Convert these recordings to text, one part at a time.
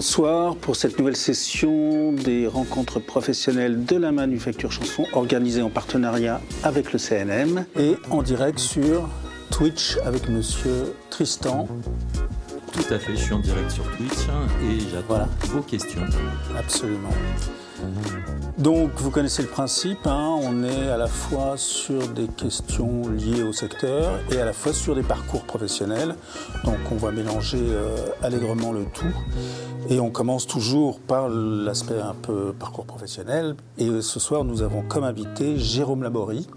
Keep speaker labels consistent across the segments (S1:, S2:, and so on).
S1: Bonsoir pour cette nouvelle session des rencontres professionnelles de la manufacture chanson organisée en partenariat avec le CNM et en direct sur Twitch avec monsieur Tristan.
S2: Tout à fait, je suis en direct sur Twitch et j'attends vos questions.
S1: Absolument. Donc, vous connaissez le principe, hein, on est à la fois sur des questions liées au secteur et à la fois sur des parcours professionnels. Donc, on va mélanger euh, allègrement le tout. Et on commence toujours par l'aspect un peu parcours professionnel. Et ce soir, nous avons comme invité Jérôme Laborie,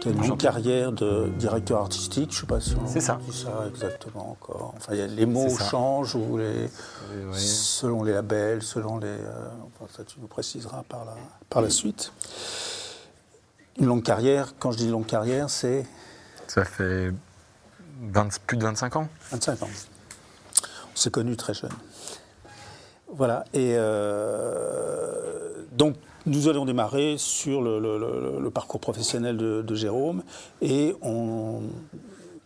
S1: qui a une carrière de directeur artistique, je ne sais pas si on
S2: dit ça
S1: exactement encore. Enfin, les mots changent ou les, selon les labels, selon les. Euh, enfin, ça, tu nous préciseras par la, par la suite. Une longue carrière, quand je dis longue carrière, c'est.
S2: Ça fait plus de 25 ans
S1: 25 ans. On s'est connus très jeunes. Voilà. Et euh, donc, nous allons démarrer sur le, parcours professionnel de, Jérôme et on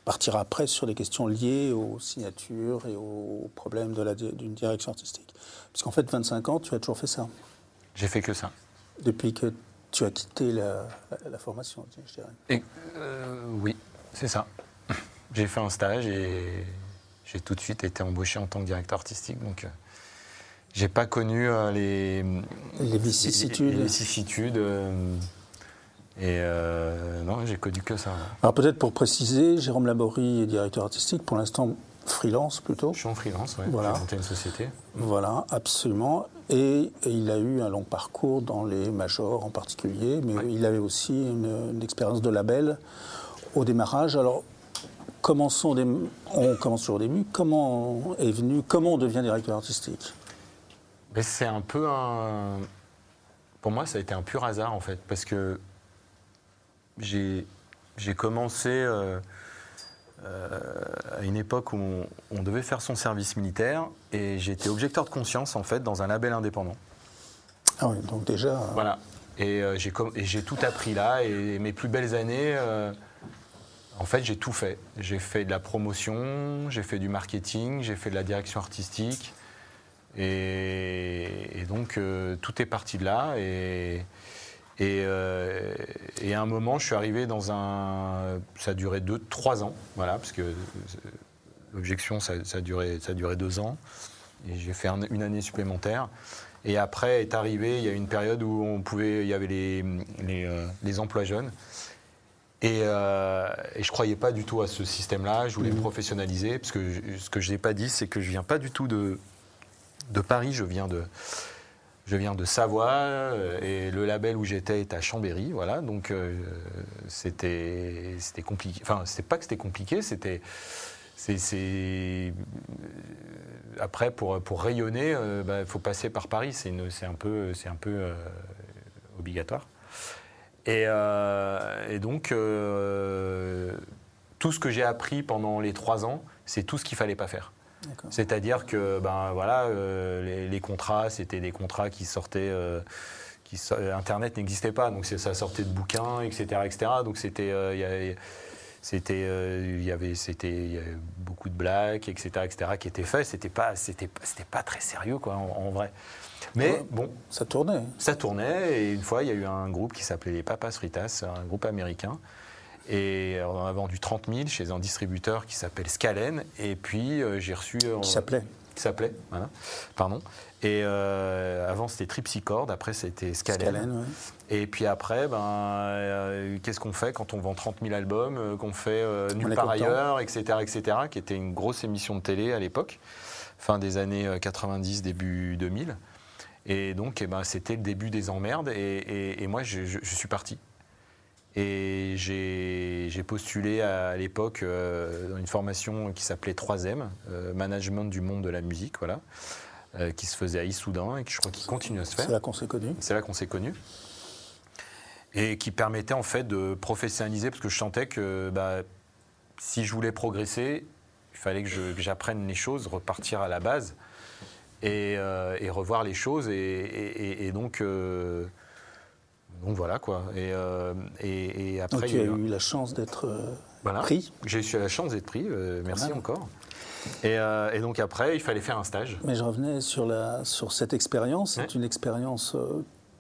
S1: partira après sur des questions liées aux signatures et aux problèmes d'une direction artistique. Parce qu'en fait, 25 ans, tu as toujours fait ça.
S2: J'ai fait que ça.
S1: Depuis que tu as quitté la, formation, je dirais.
S2: Et, euh, oui, c'est ça. J'ai fait un stage et j'ai tout de suite été embauché en tant que directeur artistique. Donc, euh, j'ai pas connu euh, les,
S1: les vicissitudes.
S2: Les, vicissitudes euh, et euh, non, j'ai connu que ça.
S1: Alors peut-être pour préciser, Jérôme Laborie est directeur artistique, pour l'instant freelance plutôt.
S2: Je suis en freelance, oui.
S1: Voilà.
S2: J'ai monté une société.
S1: Voilà, absolument. Et, il a eu un long parcours dans les majors en particulier, mais il avait aussi une, une expérience de label au démarrage. Alors commençons, on commence au début. Comment est venu, comment on devient directeur artistique?
S2: C'est un peu un. Pour moi, ça a été un pur hasard, en fait, parce que j'ai commencé euh, euh, à une époque où on, devait faire son service militaire et j'étais objecteur de conscience, en fait, dans un label indépendant.
S1: Ah oui, donc déjà. Euh,
S2: voilà. Et j'ai tout appris là, et mes plus belles années. En fait, j'ai tout fait. J'ai fait de la promotion, j'ai fait du marketing, j'ai fait de la direction artistique, et, donc, euh, tout est parti de là. Et, euh, et, à un moment, je suis arrivé dans un. Ça a duré deux, trois ans, voilà, parce que l'objection, ça, a duré, ça a duré deux ans. Et j'ai fait une année supplémentaire. Et après est arrivé, il y a une période où on pouvait, il y avait les, les, euh, emplois jeunes. Et, et, je croyais pas du tout à ce système-là. Je voulais mmh. professionnaliser, parce que ce que je n'ai pas dit, c'est que je viens pas du tout de, de Paris, je viens de, je viens de Savoie euh, et le label où j'étais est à Chambéry, voilà. Donc euh, c'était c'était compliqué. Enfin, c'est pas que c'était compliqué, c'était c'est après pour pour rayonner, il bah, faut passer par Paris. C'est un peu c'est un peu euh, obligatoire. Et, et donc tout ce que j'ai appris pendant les trois ans, c'est tout ce qu'il fallait pas faire. C'est-à-dire que ben, voilà, euh, les, contrats, c'était des contrats qui sortaient. Euh, qui, Internet n'existait pas, donc ça sortait de bouquins, etc. etc. donc c'était. Euh, c'était il y avait c'était beaucoup de blagues etc etc qui étaient faits c'était pas c'était c'était pas très sérieux quoi en, vrai mais bon
S1: ça tournait
S2: ça tournait et une fois il y a eu un groupe qui s'appelait les Papas Fritas un groupe américain et on a vendu 30 000 chez un distributeur qui s'appelle Scalen. Et puis euh, j'ai reçu.
S1: Euh, qui s'appelait
S2: Qui s'appelait, voilà. Pardon. Et euh, avant c'était Tripsicord, après c'était Scalen. Scalen Et puis après, ben, qu'est-ce qu'on fait quand on vend 30 000 albums, qu'on fait Nulle part ailleurs, etc., etc., qui était une grosse émission de télé à l'époque, fin des années 90, début 2000. Et donc, eh ben, c'était le début des emmerdes. Et, moi, je, je suis parti. Et j'ai postulé à, l'époque euh, dans une formation qui s'appelait 3M, euh, Management du monde de la musique, voilà, euh, qui se faisait à Issoudun et qui je crois qu'il continue à se faire.
S1: C'est là qu'on s'est connus.
S2: C'est là qu'on s'est connus. Et qui permettait en fait de professionnaliser, parce que je sentais que bah, si je voulais progresser, il fallait que j'apprenne les choses, repartir à la base et, revoir les choses. Et, et donc donc voilà quoi. Et,
S1: euh, et, après. tu as eu la chance d'être euh,
S2: Voilà.
S1: Pris.
S2: J'ai eu la chance d'être pris, euh, merci
S1: Voilà.
S2: encore. Et, et donc après, il fallait faire un stage.
S1: Mais je revenais sur, la, sur cette expérience. C'est
S2: Ouais.
S1: une expérience.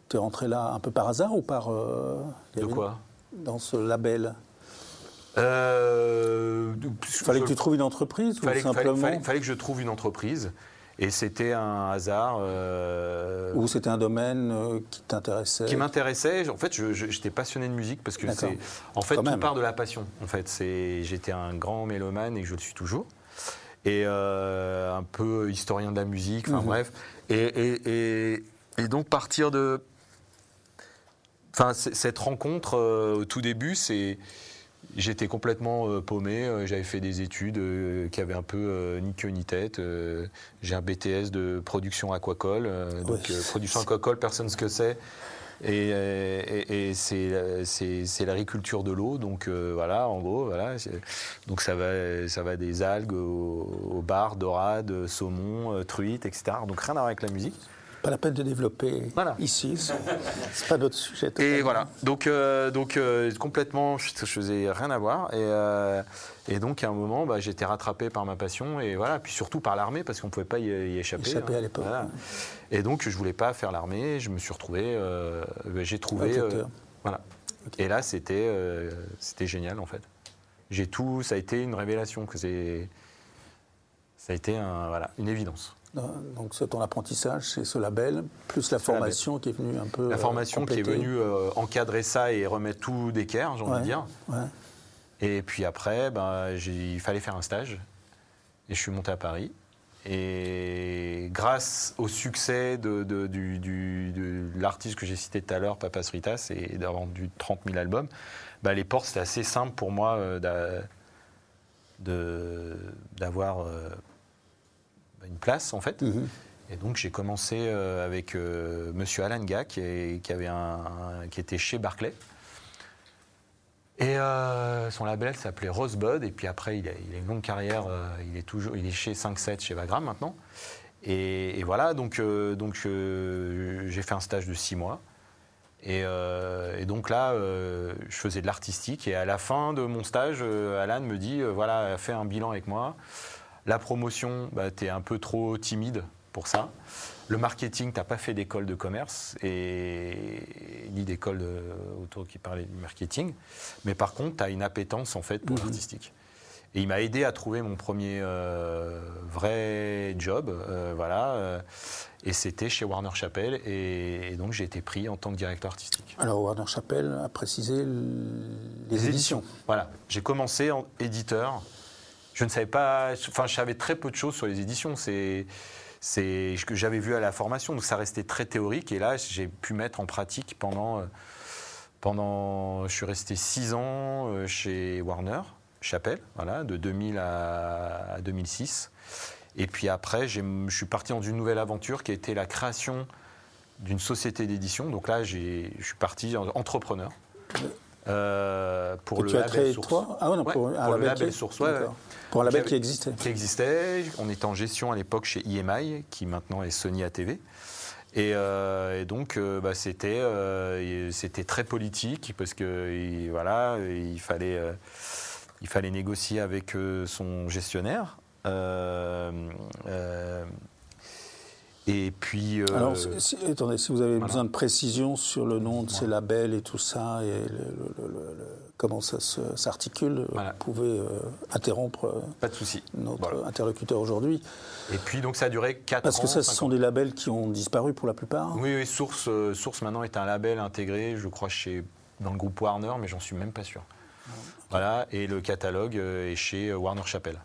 S1: tu es rentré là un peu par hasard ou par.
S2: De quoi
S1: Dans ce label?
S2: euh,
S1: Il fallait que tu trouves une entreprise
S2: fallait,
S1: ou simplement.
S2: fallait- fallait- fallait que je trouve une entreprise. Et c'était un hasard euh,
S1: Ou c'était un domaine euh, qui t'intéressait
S2: qui m'intéressait. En fait, j'étais passionné de musique parce que c'est. En fait,
S1: Quand
S2: tout
S1: même.
S2: part de la passion. En fait. J'étais un grand mélomane et je le suis toujours. Et euh, un peu historien de la musique. Enfin
S1: Mhm.
S2: bref. Et, et- et- et donc partir de. Enfin, cette rencontre au tout début, c'est. J'étais complètement euh, paumé. euh, J'avais fait des études euh, qui avaient un peu ni queue ni tête. J'ai un BTS de production aquacole. donc,
S1: Ouais.
S2: production aquacole, personne ne sait ce que c'est. Et, et- et c'est l'agriculture de l'eau, donc euh, voilà, en gros, voilà. Donc ça va, ça va des algues au, au bar, dorades, saumon, truites, etc. Donc rien à voir avec la musique.
S1: Pas la peine de développer
S2: Voilà.
S1: ici. c'est- pas notre sujet.
S2: Et voilà, donc, euh, donc euh, complètement, je, je faisais rien à voir. Et, euh, et donc à un moment, bah, j'étais rattrapé par ma passion et voilà, puis surtout par l'armée parce qu'on ne pouvait pas y, y échapper.
S1: Échapper à l'époque,
S2: Voilà. Et donc je voulais pas faire l'armée. Je me suis retrouvé, euh, j'ai trouvé, euh, voilà. Et là c'était, euh, c'était génial en fait. J'ai tout, ça a été une révélation que c'est, ça a été un, voilà, une évidence.
S1: Donc c'est ton apprentissage, c'est ce label, plus la
S2: label.
S1: formation qui est venue un peu.
S2: La formation qui est venue euh, encadrer ça et remettre tout d'équerre, j'ai envie
S1: Ouais.
S2: de dire.
S1: Ouais.
S2: Et puis après, ben, il fallait faire un stage. Et je suis monté à Paris. Et grâce au succès de, de- du- du- de l'artiste que j'ai cité tout à l'heure, Papa Sritas, et d'avoir vendu 30 000 albums, ben, les portes, c'était assez simple pour moi euh, d'avoir euh, une place, en fait.
S1: Mhm.
S2: Et donc j'ai commencé euh, avec euh, Monsieur Alan Gah, qui, est- qui avait un, un- qui était chez Barclay. Et euh, son label s'appelait Rosebud. Et puis après, il a, il a une longue carrière. euh, il est toujours, il est chez 5-7 chez Vagram maintenant. Et, et voilà, donc, euh, donc j'ai fait un stage de 6 mois. Et, et donc là, je faisais de l'artistique. Et à la fin de mon stage, Alan me dit voilà, fais un bilan avec moi. La promotion, bah, tu es un peu trop timide pour ça. Le marketing, tu n'as pas fait d'école de commerce et ni d'école de- autour qui parlait du marketing. Mais par contre, tu as une appétence en fait pour
S1: Mhm.
S2: l'artistique. Et il m'a aidé à trouver mon premier euh, vrai job, euh, voilà. euh, et c'était chez Warner Chappell. Et, et donc j'ai été pris en tant que directeur artistique.
S1: Alors Warner Chappell a précisé les, éditions.
S2: Voilà. J'ai commencé en éditeur. Je ne savais pas. Enfin, je savais très peu de choses sur les éditions. C'est. Ce que j'avais vu à la formation, donc ça restait très théorique. Et là, j'ai pu mettre en pratique pendant. euh, pendant je suis resté six ans euh, chez Warner, Chapelle, voilà, de 2000 à, à 2006. Et puis après, je suis parti dans une nouvelle aventure qui a été la création d'une société d'édition. Donc là, je suis parti en entrepreneur. Euh, pour
S1: que
S2: le
S1: tu as
S2: label
S1: créé
S2: Source.
S1: toi Ah ouais, non,
S2: Ouais,
S1: pour, un
S2: pour le
S1: label
S2: label
S1: qui-
S2: Source, ouais.
S1: Pour un label qui existait.
S2: qui existait. On était en gestion à l'époque chez IMI, qui maintenant est Sony ATV. Et, euh, et donc, euh, bah, c'était euh, très politique parce que il- voilà, il fallait, il fallait négocier avec son gestionnaire. Et puis. euh,
S1: Alors, si, attendez, si vous avez
S2: voilà.
S1: besoin de précision sur le nom de ces labels et tout ça, et le- le- le- le- comment ça s'articule,
S2: Voilà.
S1: vous pouvez euh, interrompre euh,
S2: pas de souci.
S1: notre interlocuteur aujourd'hui.
S2: Et puis, donc, ça a duré 4
S1: Parce
S2: ans.
S1: que ça, ce sont
S2: ans.
S1: des labels qui ont disparu pour la plupart.
S2: Oui, oui, Source, euh, Source maintenant est un label intégré, je crois, chez, dans le groupe Warner, mais j'en suis même pas sûr. Voilà, et le catalogue est chez Warner Chappell.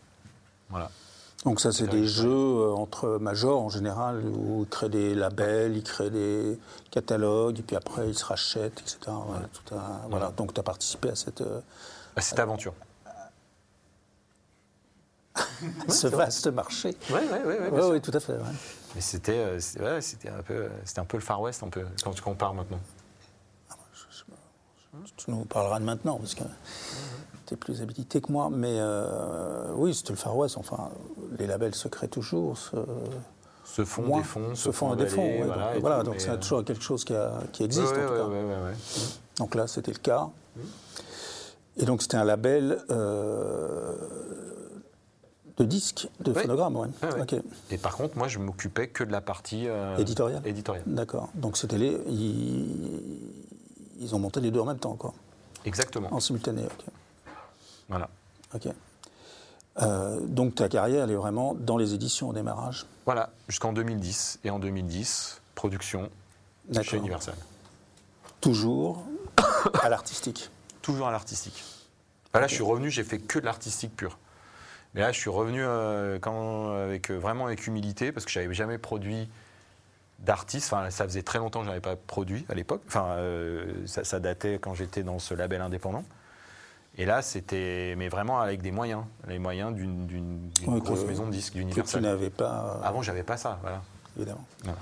S2: Voilà.
S1: Donc ça, c'est des jeux euh, entre majors en général, où ils créent des labels, ils créent des catalogues, et puis après ils se rachètent, etc. Ouais, tout un- voilà.
S2: Voilà.
S1: Donc tu as participé à cette, euh,
S2: À cette aventure.
S1: ce vaste marché.
S2: Oui, oui, oui.
S1: Oui, tout à fait. ouais.
S2: Mais c'était euh, ouais, c'était un, peu, un peu le Far West, un peu, quand tu compares maintenant.
S1: Tu nous parleras de maintenant, parce que plus habilité que moi. Mais euh, oui, c'était le Far West. Enfin, les labels se créent toujours. se-
S2: Se font
S1: moins,
S2: des fonds,
S1: se font des fonds. ouais.
S2: voilà,
S1: donc voilà, donc c'est
S2: euh,
S1: toujours quelque chose qui, a- qui
S2: ouais,
S1: existe,
S2: ouais,
S1: en tout cas. Donc là, c'était le cas. Et donc c'était un label euh, de disques, de phonogrammes, ouais.
S2: Ouais, ouais.
S1: Ok.
S2: Et par contre, moi, je m'occupais que de la partie
S1: Éditoriale
S2: éditoriale.
S1: D'accord. Donc c'était les. Ils, ils ont monté les deux en même temps, quoi.
S2: Exactement.
S1: En simultané, ok.
S2: Voilà.
S1: Ok. Euh, donc ta carrière, elle est vraiment dans les éditions au démarrage.
S2: Voilà, jusqu'en 2010. Et en 2010, production chez. Universal.
S1: Toujours à l'artistique.
S2: Toujours à l'artistique. Enfin, là, je suis revenu, j'ai fait que de l'artistique pur. Mais là, je suis revenu euh, quand, avec, euh, vraiment avec humilité, parce que je n'avais jamais produit d'artiste. Enfin, ça faisait très longtemps que je n'avais pas produit à l'époque. Enfin, ça, ça datait quand j'étais dans ce label indépendant. Et là, c'était, mais vraiment avec des moyens, les moyens d'une,
S1: Ouais,
S2: grosse maison de disques
S1: Que tu
S2: d'Universal.
S1: n'avais pas, euh,
S2: Avant, j'avais pas ça, voilà.
S1: évidemment.
S2: Voilà.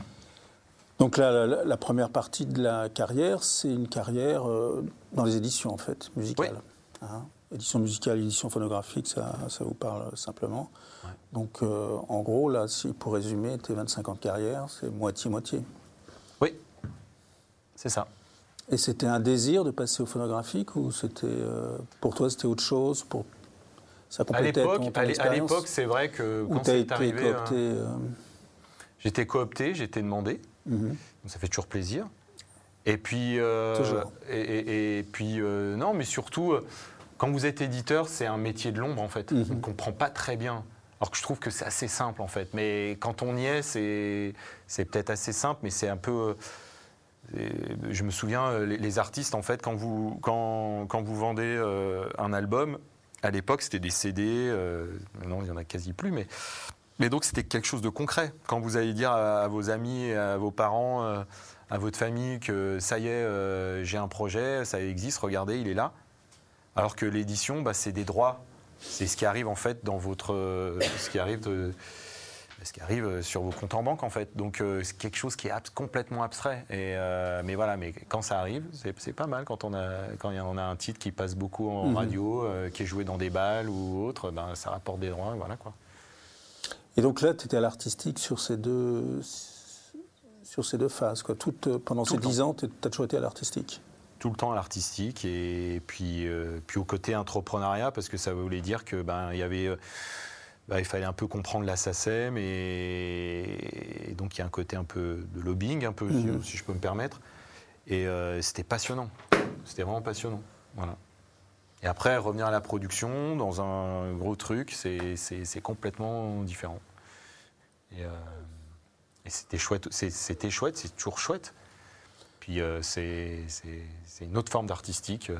S1: Donc là, la, première partie de la carrière, c'est une carrière euh, dans les éditions, en fait, musicales. Hein? Édition musicale, édition phonographique, ça, ça vous parle simplement.
S2: Ouais.
S1: Donc, euh, en gros, là, si, pour résumer, tes 25 ans de carrière, c'est moitié-moitié.
S2: Oui, c'est ça.
S1: Et c'était un désir de passer au phonographique ou c'était euh, pour toi c'était autre chose pour ça
S2: À l'époque, à l'époque, c'est vrai que quand c'est
S1: été
S2: arrivé,
S1: coopté
S2: euh, j'étais coopté, j'étais demandé.
S1: mhm.
S2: Donc ça fait toujours plaisir. Et puis, euh,
S1: Toujours.
S2: Et, et- et puis non, mais surtout, quand vous êtes éditeur, c'est un métier de l'ombre en fait.
S1: Mhm.
S2: On ne comprend pas très bien. Alors que je trouve que c'est assez simple en fait. Mais quand on y est, c'est, c'est peut-être assez simple, mais c'est un peu. Je me souviens, euh, les, artistes, en fait, quand vous, quand, quand vous vendez euh, un album, à l'époque, c'était des CD. euh, non, il n'y en a quasi plus, mais. Mais donc, c'était quelque chose de concret. Quand vous allez dire à, vos amis, à vos parents, euh, à votre famille que ça y est, j'ai un projet, ça existe, regardez, il est là. Alors que l'édition, bah, c'est des droits. C'est ce qui arrive en fait dans votre, ce qui arrive ce qui arrive euh, sur vos comptes en banque en fait. Donc euh, c'est quelque chose qui est complètement abstrait. Et, euh, mais voilà, mais quand ça arrive, c'est pas mal quand on a quand en a un titre qui passe beaucoup en
S1: Mhm.
S2: radio, euh, qui est joué dans des balles ou autre, ben ça rapporte des droits, voilà quoi.
S1: et donc là tu étais à l'artistique sur ces deux sur ces deux phases quoi Toute, euh, pendant
S2: Tout
S1: ces. 10 ans tu as toujours été à l'artistique
S2: tout le temps à l'artistique et puis, puis au côté entrepreneuriat parce que ça voulait dire que ben il y avait bah, il fallait un peu comprendre la SACEM et, et donc il y a un côté un peu de lobbying un peu
S1: Mhm.
S2: si, si je peux me permettre. Et euh, c'était passionnant. C'était vraiment passionnant. Voilà. Et après revenir à la production dans un gros truc c'est complètement différent. Et, euh, et c'était chouette c'était chouette c'est toujours chouette. Puis euh, c'est une autre forme d'artistique.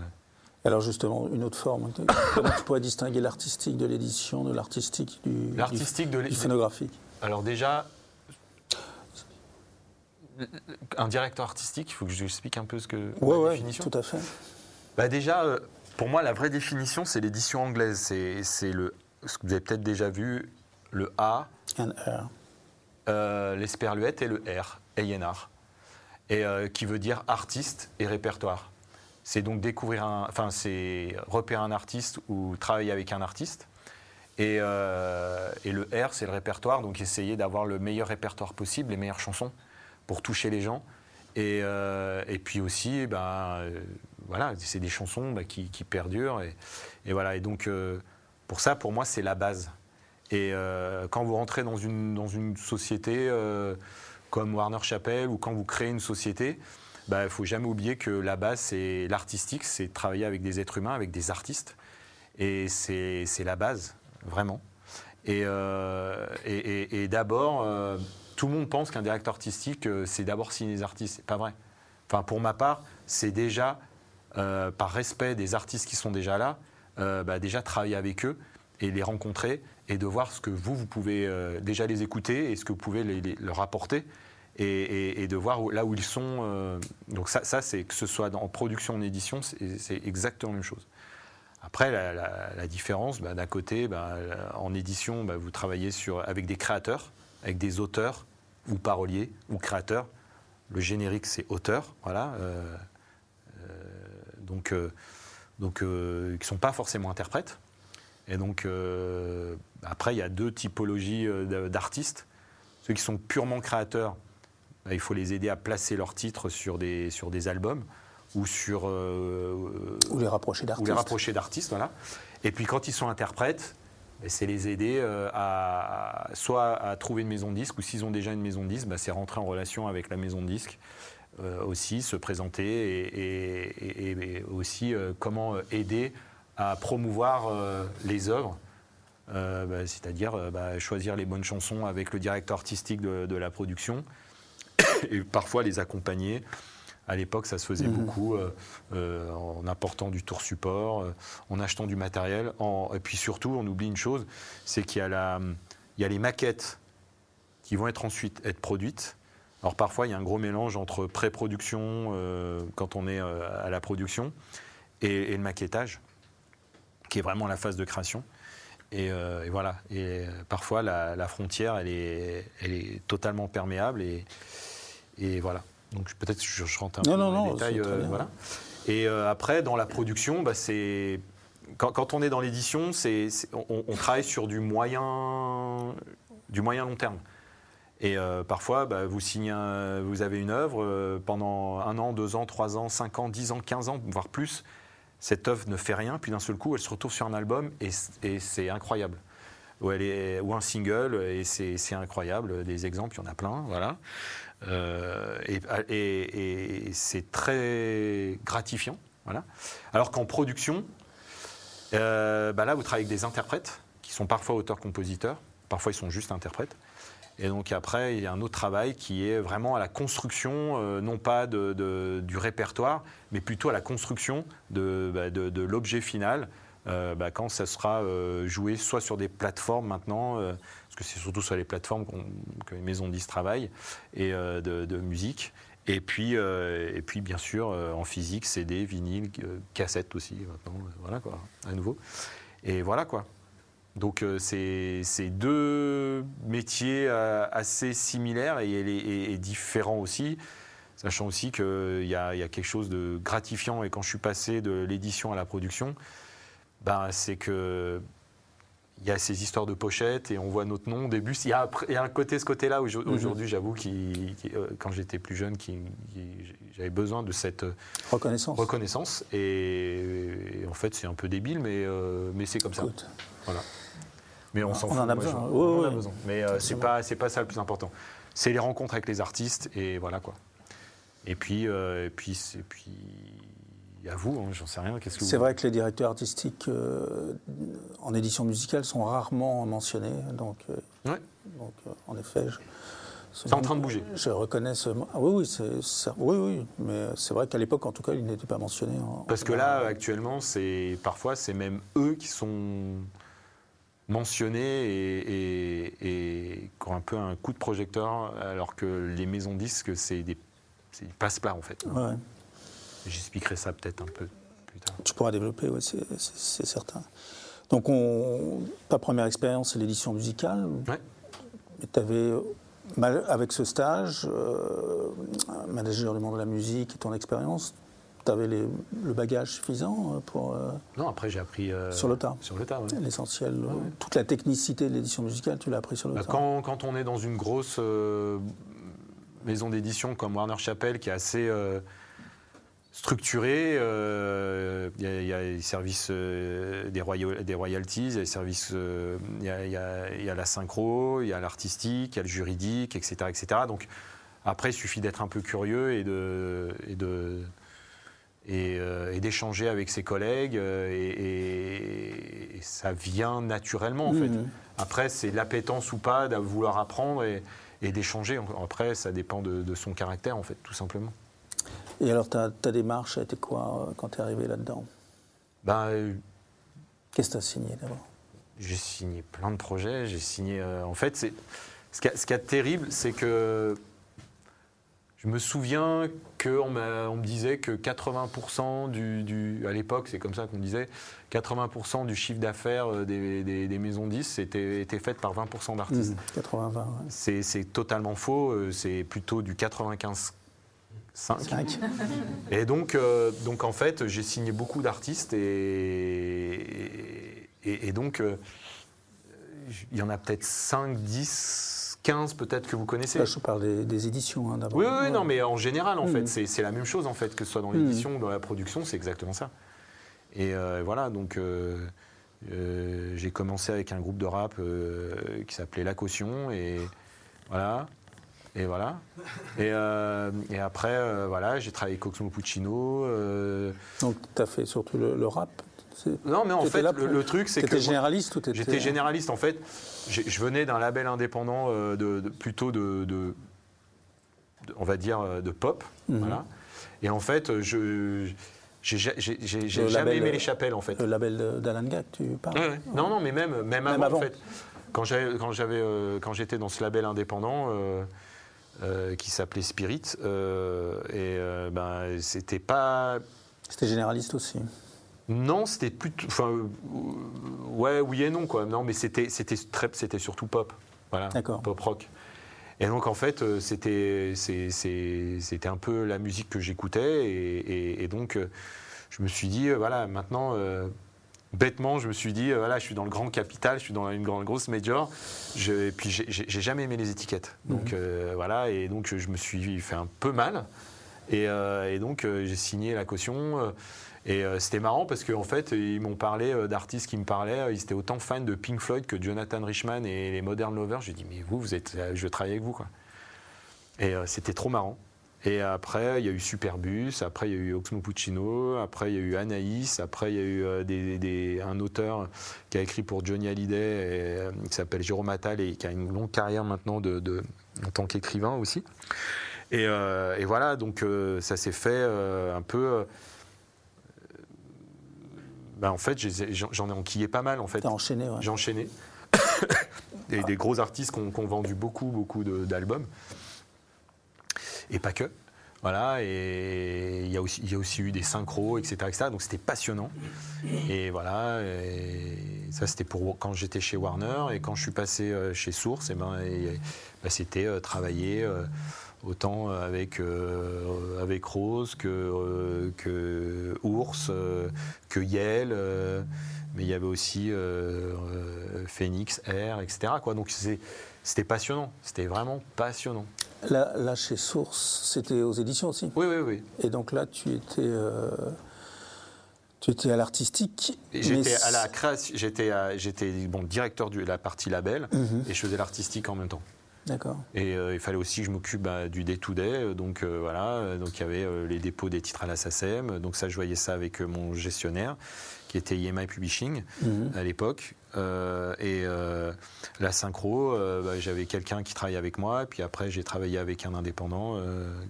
S1: Alors justement une autre forme comment tu pourrais distinguer l'artistique de l'édition de l'artistique du, du-
S2: L'artistique de
S1: du phonographique
S2: Alors déjà, un directeur artistique, il faut que je explique un peu ce que
S1: ouais
S2: la
S1: ouais
S2: définition.
S1: tout à fait
S2: Bah déjà, euh, pour moi, la vraie définition, c'est l'édition anglaise. C'est c'est le ce que vous avez peut-être déjà vu, le A, euh, l'esperluette et le R, A&R, et euh, qui veut dire artiste et répertoire. C'est donc découvrir un, enfin c'est repérer un artiste ou travailler avec un artiste. Et, euh, et le R, c'est le répertoire, donc essayer d'avoir le meilleur répertoire possible, les meilleures chansons pour toucher les gens. Et, euh, puis aussi, ben, euh, voilà, c'est des chansons bah, qui, perdurent. Et, et voilà, et donc pour ça, pour moi, c'est la base. Et quand vous rentrez dans une, dans une société comme Warner Chappell ou quand vous créez une société, il ne faut jamais oublier que la base, c'est l'artistique, c'est travailler avec des êtres humains, avec des artistes. Et c'est la base, vraiment. Et, euh, d'abord, euh, tout le monde pense qu'un directeur artistique, euh, c'est d'abord signer des artistes. C'est pas vrai. Enfin, pour ma part, c'est déjà, par respect des artistes qui sont déjà là, bah, déjà travailler avec eux et les rencontrer et de voir ce que vous, vous pouvez déjà les écouter et ce que vous pouvez les- les- leur apporter et, de voir là où ils sont. euh, donc ça, c'est que ce soit en production, en édition, c'est exactement la même chose. Après, la, différence, bah, d'un côté, bah, en édition, bah, vous travaillez avec des créateurs, avec des auteurs ou paroliers ou créateurs. Le générique, c'est auteur, voilà. euh, euh, donc, euh, donc euh, qui ne sont pas forcément interprètes. Et donc, euh, après, il y a deux typologies euh, d'artistes. Ceux qui sont purement créateurs, il faut les aider à placer leurs titres sur des, sur des albums ou sur
S1: ou les rapprocher d'artistes.
S2: Ou les rapprocher d'artistes, voilà. Et puis quand ils sont interprètes, ben, c'est les aider à soit à trouver une maison de disque ou s'ils ont déjà une maison de disque, ben, c'est rentrer en relation avec la maison de disque aussi, se présenter et, aussi comment aider à promouvoir les œuvres euh, bah, c'est-à-dire euh, bah, choisir les bonnes chansons avec le directeur artistique de, la production et parfois les accompagner. À l'époque, ça se faisait mhm. beaucoup euh, en apportant du tour support, en achetant du matériel. et puis surtout, on oublie une chose, c'est qu'il y, a il y a les maquettes qui vont être ensuite être produites. Alors parfois, il y a un gros mélange entre pré-production, quand on est à la production, et, et, le maquettage, qui est vraiment la phase de création. Euh, et, voilà. Et euh, parfois, la, frontière, elle est, elle est totalement perméable. Et, et voilà. Donc peut-être je, je rentre un peu dans les détails. Euh, voilà. Et après, dans la production, bah, c'est quand, on est dans l'édition, c'est, on, travaille sur du moyen, du moyen long terme. Et parfois, bah, vous signez, vous avez une œuvre pendant un an, deux ans, trois ans, cinq ans, dix ans, quinze ans, voire plus cette œuvre ne fait rien, puis d'un seul coup, elle se retrouve sur un album et, c'est incroyable. Ou, elle est, ou un single, et c'est incroyable. Des exemples, il y en a plein, voilà. Euh, et, c'est très gratifiant, voilà. Alors qu'en production, euh, bah là, vous travaillez avec des interprètes qui sont parfois auteurs-compositeurs, parfois ils sont juste interprètes. Et donc après, il y a un autre travail qui est vraiment à la construction, euh, non pas du répertoire, mais plutôt à la construction de, bah, l'objet final. Bah, quand ça sera joué soit sur des plateformes maintenant, que c'est surtout sur les plateformes que les maisons de disques travaillent, et de, musique. Et puis, et puis, bien sûr, en physique, CD, vinyle, cassette aussi, maintenant, voilà quoi, à nouveau. Et voilà quoi. Donc euh, c'est deux métiers euh, assez similaires et, différents aussi, sachant aussi qu'il y, a quelque chose de gratifiant. Et quand je suis passé de l'édition à la production, ben, c'est que il y a ces histoires de pochettes et on voit notre nom au début. Il y a, un côté, ce côté-là, mhm. aujourd'hui, j'avoue, qui, euh, quand j'étais plus jeune, qui, j'avais besoin de cette
S1: reconnaissance.
S2: reconnaissance et, en fait, c'est un peu débile, mais, mais c'est comme ça. Voilà. Mais on s'en fout.
S1: En a besoin. on
S2: en a besoin. Mais euh, c'est pas pas ça le plus important. C'est les rencontres avec les artistes et voilà quoi. Et puis euh, et puis et puis à vous, hein, j'en sais rien.
S1: C'est vrai que les directeurs artistiques euh, en édition musicale sont rarement mentionnés. Donc,
S2: ouais.
S1: donc en effet,
S2: c'est en train de bouger.
S1: Je reconnais ce. Ah oui, oui, oui, oui, mais c'est vrai qu'à l'époque, en tout cas, il n'était pas mentionné.
S2: Parce que là, actuellement, c'est parfois, c'est même eux qui sont mentionnés et, et, qui ont un peu un coup de projecteur, alors que les maisons disques, c'est des, passe-plats en fait. J'expliquerai ça peut-être un peu plus tard.
S1: Tu pourras développer, oui, c'est certain. Donc, on, ta première expérience, c'est l'édition musicale.
S2: Ouais.
S1: Mais tu avais, avec ce stage, euh, manager du monde de la musique et ton expérience, tu avais le bagage suffisant euh, pour. Euh,
S2: non, après j'ai appris.
S1: Euh, sur le tas.
S2: Sur le tas, oui.
S1: L'essentiel. Toute la technicité de l'édition musicale, tu l'as appris sur le bah, tas.
S2: Quand, quand, on est dans une grosse maison d'édition comme Warner Chappell, qui est assez structurée, il y, a les services des, des, royalties, il y a les services. Il y, y, a la synchro, il y a l'artistique, il y a le juridique, etc. etc. Donc. Après, il suffit d'être un peu curieux et de, et de, euh, et, d'échanger avec ses collègues. Euh, et, ça vient naturellement, en fait. Mhm. Après, c'est l'appétence ou pas de vouloir apprendre et, d'échanger. Après, ça dépend de, son caractère, en fait, tout simplement.
S1: Et alors, ta, ta démarche a été quoi euh, quand tu es arrivé là-dedans?
S2: Ben,
S1: Qu'est-ce que tu as signé d'abord?
S2: J'ai signé plein de projets. J'ai signé. en fait, ce qui est terrible, c'est que je me souviens qu'on on me disait que 80% du, à l'époque, c'est comme ça qu'on disait, 80% du chiffre d'affaires euh, des, maisons 10 était, était fait par 20% d'artistes.
S1: 80-20. Mmh,
S2: c'est totalement faux, euh, c'est plutôt du 95 5. Et donc, euh, donc en fait, j'ai signé beaucoup d'artistes et, et, donc il y en a peut-être 5, 10 15 peut-être que vous connaissez.
S1: Là, je parle des, des éditions hein, d'abord.
S2: Oui, oui, non, mais en général, en
S1: Mm.
S2: fait, c'est la même chose, en fait, que ce soit dans l'édition ou dans la production, c'est exactement ça. Et euh, voilà, donc euh, euh, j'ai commencé avec un groupe de rap euh, qui s'appelait La Caution, et voilà. Et voilà. Et, euh, et après, euh, voilà, j'ai travaillé avec Cosmo Puccino. euh,
S1: Donc, tu as fait surtout le, le rap? C'est-
S2: Non, mais en
S1: T'étais
S2: fait,
S1: là
S2: le,
S1: pour-
S2: le truc, c'est que.
S1: T'étais
S2: moi-
S1: généraliste ou t'étais...
S2: J'étais généraliste en fait. J'ai- Je venais d'un label indépendant euh, de, de- plutôt de, de- de- on va dire, euh, de pop.
S1: Mhm.
S2: Voilà. Et en fait, je j'ai j'ai- j'ai- j'ai
S1: Le
S2: jamais
S1: label,
S2: aimé
S1: euh,
S2: les chapelles en fait.
S1: Le label de- d'Alan Gag, tu parles?
S2: Non, non, mais même, même, avant,
S1: avant.
S2: en fait. Quand j'avais, quand j'avais, euh, quand j'étais dans ce label indépendant euh, euh, qui s'appelait Spirit, euh, et euh, ben c'était pas
S1: C'était généraliste aussi.
S2: Non, c'était plutôt. Enfin, ouais, oui et non, quoi. Non, mais c'était, c'était, très, c'était surtout pop. Voilà.
S1: D'accord.
S2: Pop rock. Et donc, en fait, c'était, c'était un peu la musique que j'écoutais. Et, et- et donc, je me suis dit, voilà, maintenant. Bêtement, je me suis dit, euh, voilà, je suis dans le grand capital, je suis dans une grande grosse major, je, et puis j'ai- j'ai jamais aimé les étiquettes. Donc euh, voilà, et donc je me suis fait un peu mal, et, euh, et donc j'ai signé la caution. et euh, c'était marrant parce qu'en fait, ils m'ont parlé d'artistes qui me parlaient. Ils étaient autant fans de Pink Floyd que Jonathan Richman et les Modern Lovers. J'ai dit, mais vous, vous êtes, je veux travailler avec vous, quoi. Et c'était trop marrant. Et après, il y a eu Superbus, après, il y a eu Oxmo Puccino, après, il y a eu Anaïs, après, il y a eu euh, des- des- un auteur qui a écrit pour Johnny Hallyday, et, euh, qui s'appelle Jérôme Attal et qui a une longue carrière maintenant de, de- en tant qu'écrivain aussi. Et, euh, et voilà, donc euh, ça s'est fait euh, un peu. ben, en fait, j'en ai enquillé pas mal en fait.
S1: T'as enchaîné, ouais.
S2: J'ai enchaîné. Et des gros artistes qui ont, vendu beaucoup, beaucoup d'albums. Et pas que. Voilà, et il y, a aussi, eu des synchros, etc. etc. donc c'était passionnant. Et voilà, ça c'était pour quand j'étais chez Warner. Et quand je suis passé euh, chez Source, ben, ben, c'était euh, travailler euh, autant avec, avec Rose que, que Ours, que Yale. mais il y avait aussi Phoenix, Air, etc. Donc c'était passionnant, c'était vraiment passionnant.
S1: Là, là, chez Source, c'était aux éditions aussi.
S2: Oui, oui, oui.
S1: Et donc là, tu étais, euh, tu étais à l'artistique.
S2: J'étais à la création, j'étais bon, directeur de la partie label
S1: Mhm.
S2: et je faisais l'artistique en même temps. Et euh, il fallait aussi que je m'occupe bah, du day-to-day. euh, donc euh, voilà, donc il y avait euh, les dépôts des titres à la SACEM. Donc ça, je voyais ça avec mon gestionnaire, qui était EMI Publishing
S1: Mhm.
S2: à l'époque. Et la synchro, bah, j'avais quelqu'un qui travaillait avec moi. Puis après, j'ai travaillé avec un indépendant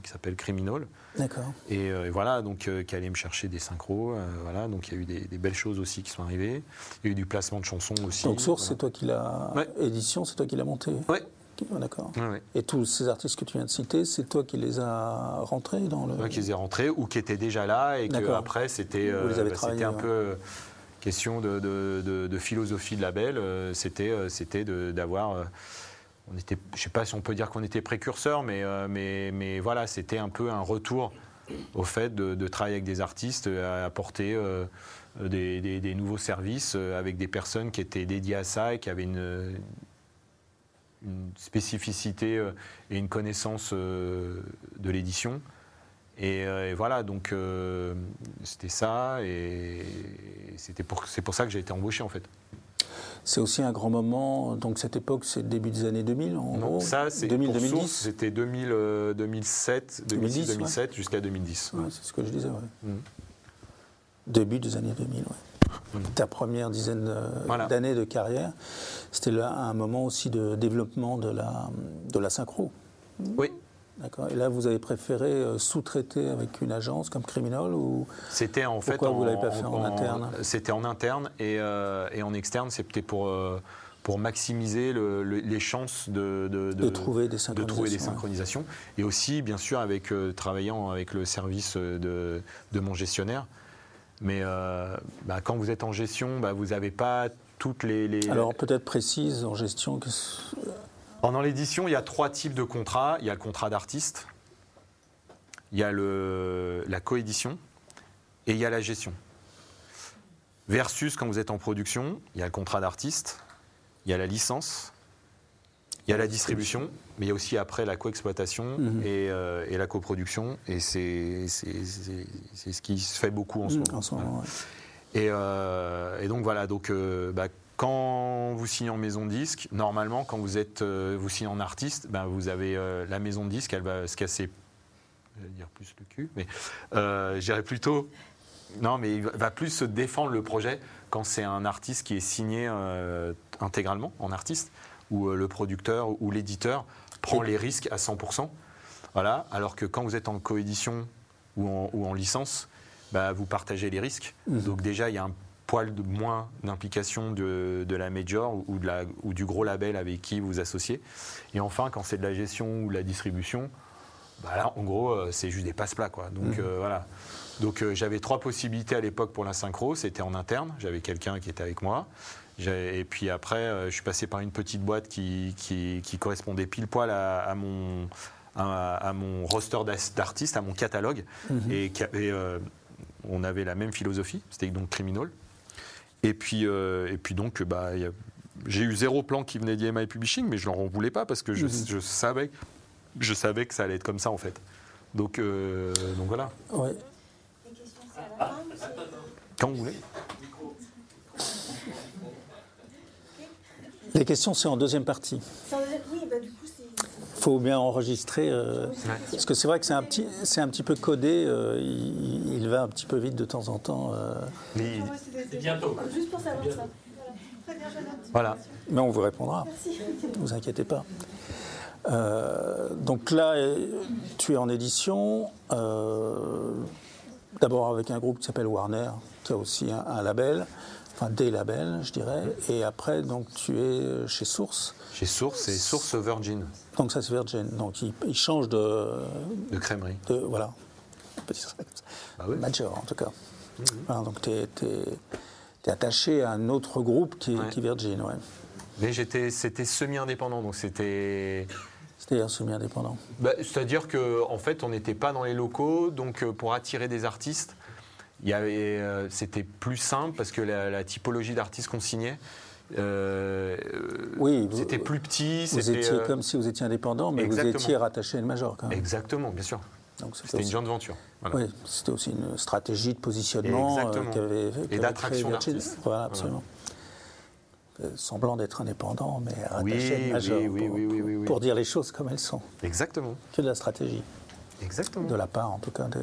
S2: qui s'appelle Criminal.
S1: D'accord.
S2: Et, et voilà, donc qui allait me chercher des synchros. voilà, donc il y a eu des, des belles choses aussi qui sont arrivées. Il y a eu du placement de chansons aussi.
S1: Donc Source,
S2: voilà.
S1: c'est toi qui l'as.
S2: Ouais.
S1: Édition, c'est toi qui l'as monté.
S2: Ouais.
S1: Ah, D'accord.
S2: Ouais.
S1: Et tous ces artistes que tu viens de citer, c'est toi qui les as rentrés dans le.
S2: Qui les aient rentrés ou qui étaient déjà là et que après c'était euh, bah, un peu euh, question de, de- de- de philosophie de label. euh, c'était c'était d'avoir on était je sais pas si on peut dire qu'on était précurseur mais mais mais voilà c'était un peu un retour au fait de, de travailler avec des artistes à apporter euh, des, des- des nouveaux services euh, avec des personnes qui étaient dédiées à ça et qui avaient une une spécificité euh, et une connaissance euh, de l'édition. Et, euh, et voilà, donc c'était ça, et c'était pour, c'est pour ça que j'ai été embauché en fait.
S1: C'est aussi un grand moment. Donc cette époque, c'est le début des années 2000, en
S2: Non,
S1: gros.
S2: ça, c'est
S1: 2000,
S2: pour
S1: 2010.
S2: Source, c'était 2000, euh, 2007, 2006,
S1: 2010,
S2: 2007 jusqu'à 2010.
S1: Ouais, c'est ce que je disais, ouais.
S2: Mhm.
S1: Début des années 2000, ouais. Ta première dizaine euh,
S2: Voilà.
S1: d'années de carrière, c'était là un moment aussi de développement de la, de la synchro.
S2: Oui,
S1: D'accord. Et là, vous avez préféré euh, sous-traiter avec une agence comme Criminal ou
S2: c'était en fait.
S1: Pourquoi vous
S2: en-
S1: l'avez pas fait en interne?
S2: C'était en interne et, euh, et en externe, c'était pour, euh, pour maximiser le- le- les chances de, de,
S1: de, trouver des
S2: de
S1: synchronisations
S2: trouver des
S1: ouais.
S2: synchronisations. Et aussi, bien sûr, avec, euh, travaillant avec le service de, de mon gestionnaire. Mais euh, bah, quand vous êtes en gestion, bah, vous n'avez pas toutes les. les-
S1: Alors peut-être précise en gestion que
S2: Pendant l'édition, il y a trois types de contrats. Il y a le contrat d'artiste, il y a le, la coédition et il y a la gestion. Versus quand vous êtes en production, il y a le contrat d'artiste, il y a la licence, Il y a la distribution, mais il y a aussi après la coexploitation
S1: Mhm.
S2: et, euh, et la coproduction. Et c'est ce qui se fait beaucoup en ce moment.
S1: En ce moment, ouais.
S2: Et, euh, et donc voilà, donc, euh, bah, quand vous signez en maison de disque, normalement, quand vous, êtes, vous signez en artiste, bah, vous avez la maison de disque, elle va se casser, je vais dire plus le cul, mais je dirais plutôt. Non, mais il va- plus se défendre le projet quand c'est un artiste qui est signé euh, intégralement en artiste, euh, le producteur ou l'éditeur prend les risques à 100%. Voilà, alors que quand vous êtes en coédition ou en, ou en licence, bah, vous partagez les risques.
S1: Mhm.
S2: Donc déjà, il y a un poil de moins d'implication de, de la major ou, de la- ou du gros label avec qui vous associez. Et enfin, quand c'est de la gestion ou de la distribution, bah là, en gros, euh, c'est juste des passe-plats. Quoi. Donc
S1: Mhm.
S2: euh, voilà. Donc euh, j'avais trois possibilités à l'époque pour la synchro. C'était en interne, j'avais quelqu'un qui était avec moi. Et puis après, euh, je suis passé par une petite boîte qui, qui, qui correspondait pile poil à, à mon, à, à mon roster d'artistes, à mon catalogue,
S1: Mhm.
S2: et euh, on avait la même philosophie, c'était donc Criminal. Et puis, euh, et puis donc, bah, il y a- j'ai eu zéro plan qui venait d'IMI Publishing, mais je leur en voulais pas parce que je,
S1: Mhm.
S2: je savais, je savais que ça allait être comme ça en fait. Donc, euh, donc voilà.
S1: Ouais.
S3: Les questions, c'est à la fin
S2: Quand vous voulez.
S1: Les questions, c'est en deuxième partie.
S3: Oui, bah du coup, c'est.
S1: Il faut bien enregistrer. euh, parce que c'est vrai que c'est un, petit, c'est un petit peu codé. euh, il, il va un petit peu vite de temps en temps. euh,
S2: Les-
S3: C'est
S4: bientôt.
S3: Juste pour savoir ça. Voilà. Très bien, je note.
S2: Voilà.
S1: mais on vous répondra.
S3: Merci.
S1: Ne vous inquiétez pas. Euh, donc là, tu es en édition, euh, d'abord avec un groupe qui s'appelle Warner, qui a aussi un, un label, enfin des labels, je dirais, et après, donc tu es chez Source.
S2: Chez Source, c'est Source Virgin
S1: Donc ça, c'est Virgin. Donc il, il change de,
S2: de crèmerie.
S1: de- Voilà.
S2: Bah oui.
S1: Major, en tout cas. Voilà, donc tu es, attaché à un autre groupe qui
S2: Ouais.
S1: qui est Virgin, ouais.
S2: Mais j'étais, c'était semi-indépendant, donc c'était.
S1: C'est-à-dire semi-indépendant.
S2: Bah, c'est-à-dire que en fait, on n'était pas dans les locaux, donc euh, pour attirer des artistes, euh, c'était plus simple parce que la, la typologie d'artistes qu'on signait, euh, euh,
S1: Oui, vous-
S2: c'était plus petit.
S1: Vous étiez
S2: euh,
S1: comme si vous étiez indépendant, mais
S2: Exactement.
S1: vous étiez rattaché à une major quand même.
S2: Exactement, bien sûr.
S1: C'était
S2: C'était une
S1: aussi,
S2: joint venture. Voilà.
S1: oui, c'était aussi une stratégie de positionnement euh,
S2: Exactement.
S1: qu'avait
S2: d'attraction d'artistes.
S1: Voilà, absolument. Euh, Semblant d'être indépendant, mais rattaché à une major
S2: oui, oui,
S1: pour, pour dire les choses comme elles sont.
S2: Exactement.
S1: Que de la stratégie,
S2: Exactement.
S1: de la part en tout cas. Des...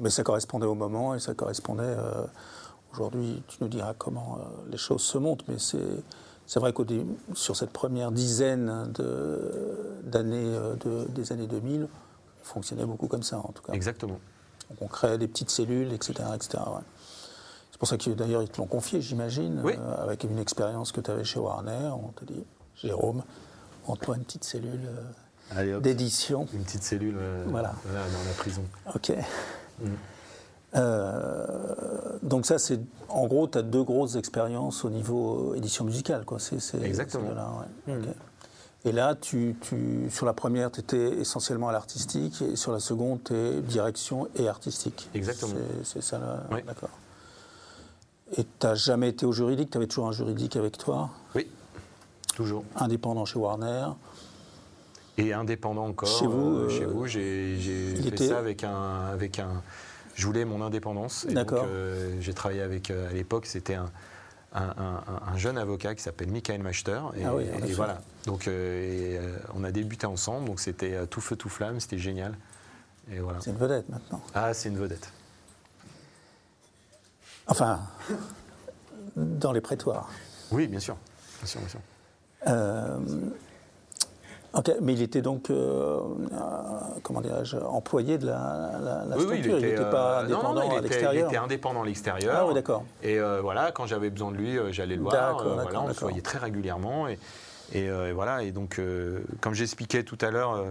S1: Mais ça correspondait au moment et ça correspondait. euh, Aujourd'hui, tu nous diras comment euh, les choses se montent, mais c'est. C'est vrai qu'au sur cette première dizaine d'années euh, de, des années 2000, on fonctionnait beaucoup comme ça en tout cas.
S2: Exactement.
S1: Donc on crée des petites cellules, etc. etc. ouais. C'est pour ça que d'ailleurs ils te l'ont confié, j'imagine,
S2: Oui.
S1: euh, avec une expérience que tu avais chez Warner. On t'a dit, Jérôme, montre-toi une petite cellule euh. D'édition.
S2: Une petite cellule euh,
S1: Voilà.
S2: dans la prison.
S1: Ok. Euh, donc ça, c'est en gros, tu as deux grosses expériences au niveau édition musicale. Quoi. C'est, c'est-
S2: Exactement.
S1: là, ouais. Ok. Et là, tu, tu- sur la première, tu étais essentiellement à l'artistique, et sur la seconde, tu es direction et artistique.
S2: Exactement.
S1: C'est, ça, là,
S2: Oui.
S1: d'accord. Et tu n'as jamais été au juridique, tu avais toujours un juridique avec toi,
S2: Oui. Toujours.
S1: indépendant chez Warner?
S2: Et indépendant encore.
S1: Chez vous,
S2: euh,
S1: euh,
S2: chez vous, j'ai fait
S1: était-
S2: ça avec un, avec un. Je voulais mon indépendance.
S1: D'accord.
S2: euh, j'ai travaillé avec. à l'époque, c'était un, un, un- un jeune avocat qui s'appelle Michael Machter. Et,
S1: Ah oui,
S2: et voilà. Donc, euh, et, euh, on a débuté ensemble. Donc, c'était euh, tout feu, tout flamme. C'était génial. Et voilà.
S1: C'est une vedette maintenant.
S2: Ah, c'est une vedette.
S1: Enfin, dans les prétoires.
S2: Oui, bien sûr. Bien sûr, bien sûr.
S1: Mais il était donc, euh, euh, comment dirais-je, employé de la, la, la
S2: Oui, oui,
S1: structure. il n'était
S2: euh,
S1: pas
S2: non, non, il
S1: à
S2: était-
S1: l'extérieur.
S2: Il était indépendant à l'extérieur.
S1: Ah oui, d'accord.
S2: Et voilà, quand j'avais besoin de lui, j'allais le voir. Voilà, on se voyait très régulièrement. Et, et, et voilà, et donc, comme j'expliquais tout à l'heure,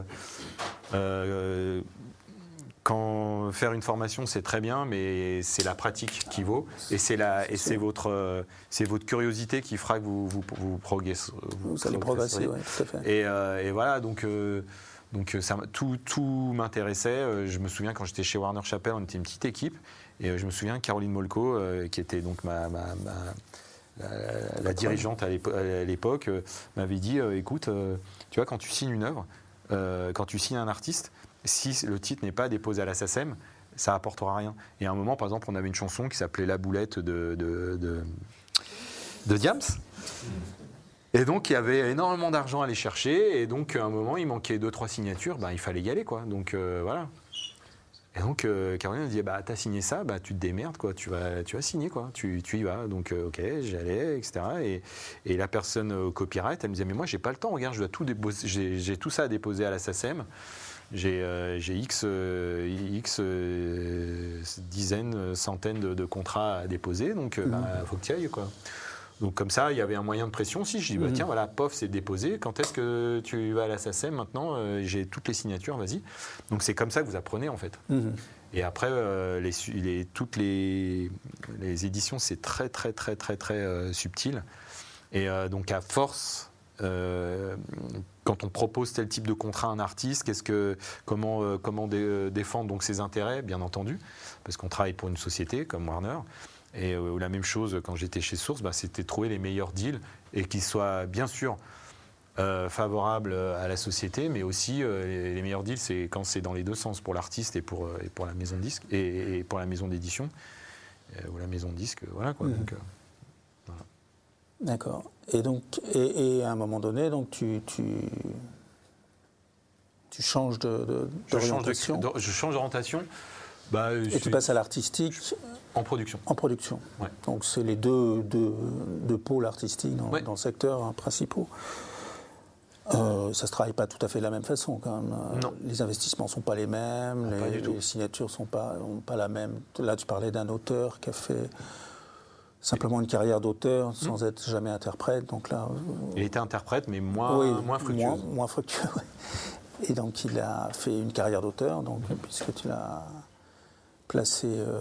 S2: quand faire une formation, c'est très bien, mais c'est la pratique qui vaut. Et c'est la, et c'est votre, euh, c'est votre curiosité qui fera que vous vous, vous, progressez-
S1: Vous allez progresser, oui, tout à fait.
S2: Et, euh, et voilà, donc, euh, donc ça, tout, tout m'intéressait. Je me souviens quand j'étais chez Warner Chappell, on était une petite équipe. Et je me souviens Caroline Molko, qui était donc ma, ma- ma- la- la dirigeante à l'épo- à l'époque m'avait dit écoute, tu vois, quand tu signes une œuvre, quand tu signes un artiste, si le titre n'est pas déposé à la SACEM, ça apportera rien. Et à un moment, par exemple, on avait une chanson qui s'appelait La boulette de, de, de, de Diams. Et donc, il y avait énormément d'argent à aller chercher. Et donc, à un moment, il manquait deux, trois signatures. Ben, il fallait y aller, quoi. Donc, euh, voilà. Et donc, euh, Caroline me dit bah, T'as signé ça, bah, tu te démerdes, quoi. Tu vas, tu vas signer, quoi. Tu, tu y vas. Donc, euh, OK, j'allais, etc. Et, et la personne au copyright, elle me disait Mais moi, j'ai pas le temps. Regarde, j'ai tout ça à déposer à la SACEM. J'ai, euh, j'ai X, euh, X euh, dizaines, centaines de, de contrats à déposer. Donc, il faut que tu ailles, quoi. Donc comme ça, il y avait un moyen de pression aussi. Je dis, bah,
S1: Mhm.
S2: tiens, voilà, POF, c'est déposé. Quand est-ce que tu vas à la SACEM maintenant J'ai toutes les signatures, vas-y. Donc c'est comme ça que vous apprenez, en fait.
S1: Mhm.
S2: Et après, les, toutes les, les éditions, c'est très, très, très, très, très subtil. Et donc, à force, euh, quand on propose tel type de contrat à un artiste, qu'est-ce que, comment, euh, comment dé- euh, défendre donc ses intérêts, bien entendu, parce qu'on travaille pour une société comme Warner. Et euh, la même chose quand j'étais chez Source, bah, c'était trouver les meilleurs deals et qu'ils soient bien sûr favorables à la société, mais aussi les, les meilleurs deals, c'est quand c'est dans les deux sens pour l'artiste et pour, et pour la maison de disque et, et pour la maison d'édition ou la maison de disque, voilà quoi. Donc, euh,
S1: D'accord. Et donc, et, et à un moment donné, donc tu, tu, tu changes de, de-
S2: je change de-
S1: d'orientation
S2: de- je change d'orientation. Bah,
S1: et tu
S2: suis
S1: passes à l'artistique
S2: en production.
S1: en production.
S2: Ouais.
S1: Donc c'est les deux, deux, deux pôles artistiques dans,
S2: Ouais.
S1: dans le secteur hein, principaux. Euh, ça se travaille pas tout à fait de la même façon quand même. Euh,
S2: Non.
S1: Les investissements sont pas les mêmes, les, signatures sont pas, pas la même. Là, tu parlais d'un auteur qui a fait simplement une carrière d'auteur sans
S2: Mmh.
S1: être jamais interprète. Donc là, euh,
S2: Il était interprète, mais moins,
S1: oui,
S2: moins fructueuse.
S1: Moins, moins fructueux, ouais. Et donc il a fait une carrière d'auteur, donc puisque tu l'as placé euh,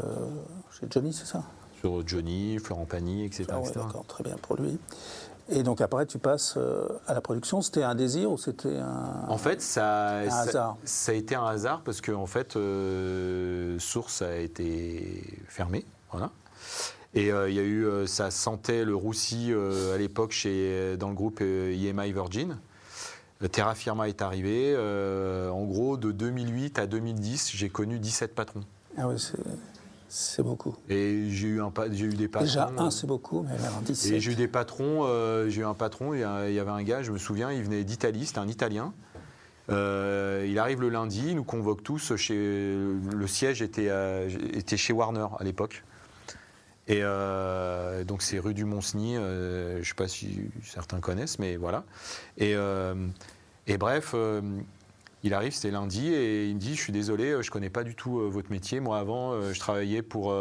S1: chez Johnny, c'est ça?
S2: Sur Johnny, Florent Pagny, etc.
S1: Ah ouais,
S2: etc.
S1: très bien pour lui. Et donc après, tu passes euh, à la production. C'était un désir ou c'était un...
S2: En fait, ça, ça,
S1: hasard?
S2: ça a été un hasard parce que en fait, euh, Source a été fermée, voilà. Et euh, il y a eu, euh, ça sentait le roussi euh, à l'époque chez dans le groupe euh, EMI Virgin. Terra Firma est arrivé. en gros, de 2008 à 2010, j'ai connu 17 patrons.
S1: Ah oui, c'est, beaucoup.
S2: Et j'ai eu un, j'ai eu des patrons.
S1: Déjà, un, c'est beaucoup, mais alors 17.
S2: Et j'ai eu des patrons, j'ai eu un patron, il y, a- il y avait un gars, je me souviens, il venait d'Italie, c'était un Italien. Euh, il arrive le lundi, il nous convoque tous chez. Le siège était, à- était chez Warner à l'époque. Et euh, donc c'est rue du Mont-Cenis, euh, je ne sais pas si certains connaissent, mais voilà. Et, euh, bref, il arrive, c'était lundi, et il me dit, je suis désolé, je ne connais pas du tout votre métier. Moi avant, je travaillais pour,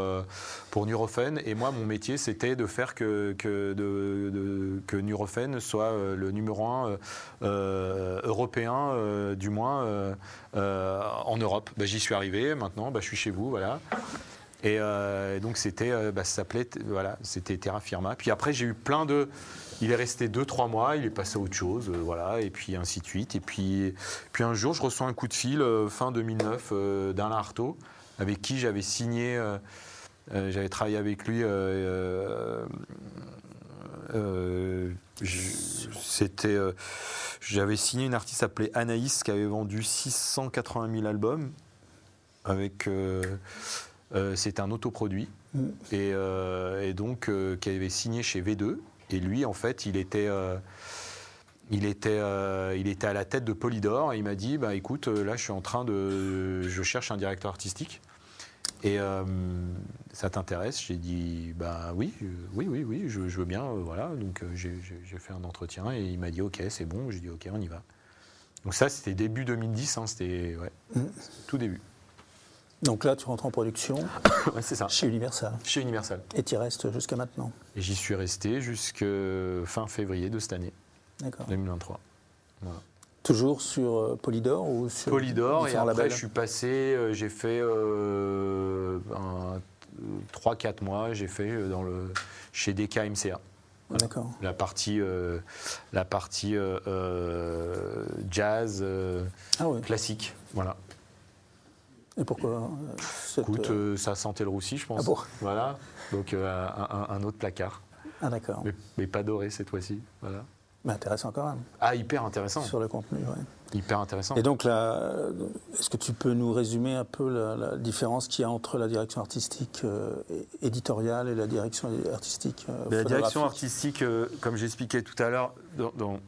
S2: pour Nurofen, et moi mon métier c'était de faire que, que, Nurofen soit le numéro un européen, du moins en Europe. Bah, J'y suis arrivé, maintenant bah, je suis chez vous, voilà. Et euh, donc c'était, euh, bah, s'appelait, voilà, c'était Terra Firma. Puis après j'ai eu plein de, il est resté 2-3 mois, il est passé à autre chose, euh, voilà, et puis ainsi de suite. Et puis, puis un jour je reçois un coup de fil fin 2009 euh, d'Alain Artaud, avec qui j'avais signé, j'avais travaillé avec lui. c'était, j'avais signé une artiste appelée Anaïs qui avait vendu 680 000 albums avec. Euh, c'était un autoproduit
S1: Mm.
S2: et, et donc euh, qui avait signé chez V2 et lui en fait il était il était, euh, il était à la tête de Polydor et il m'a dit bah écoute là je suis en train de je cherche un directeur artistique et euh, ça t'intéresse? J'ai dit bah oui, oui, oui, oui, je, je veux bien, euh, voilà. Donc j'ai fait un entretien et il m'a dit ok, c'est bon. J'ai dit ok, on y va. Donc ça c'était début 2010, hein, c'était ouais,
S1: Mm.
S2: tout début.
S1: Donc là, tu rentres en production
S2: Ouais, c'est ça.
S1: chez Universal.
S2: Chez Universal.
S1: Et tu y restes jusqu'à maintenant.
S2: Et j'y suis resté jusqu'à fin février de cette année,
S1: D'accord.
S2: 2023. Voilà.
S1: Toujours sur euh, Polydor ou sur
S2: Polydor et après
S1: labels
S2: je suis passé, euh, j'ai fait euh, un- 3-4 mois, j'ai fait euh, dans le, chez DKMCA.
S1: D'accord.
S2: La partie, euh, la partie euh, euh, jazz euh,
S1: Ah oui.
S2: classique. Voilà.
S1: Et pourquoi euh, cette,
S2: Écoute,
S1: euh,
S2: euh, ça sentait le roussi, je pense.
S1: Ah bon?
S2: Voilà. Donc euh, un, autre placard.
S1: Ah d'accord.
S2: mais, mais pas doré cette fois-ci. Voilà.
S1: Mais intéressant quand même,
S2: Ah, hyper intéressant.
S1: sur le contenu. ouais.
S2: Hyper intéressant.
S1: Et donc, là, est-ce que tu peux nous résumer un peu la, la différence qu'il y a entre la direction artistique euh, éditoriale et la direction artistique euh,
S2: la direction artistique, euh, comme j'expliquais tout à l'heure, dans- dans-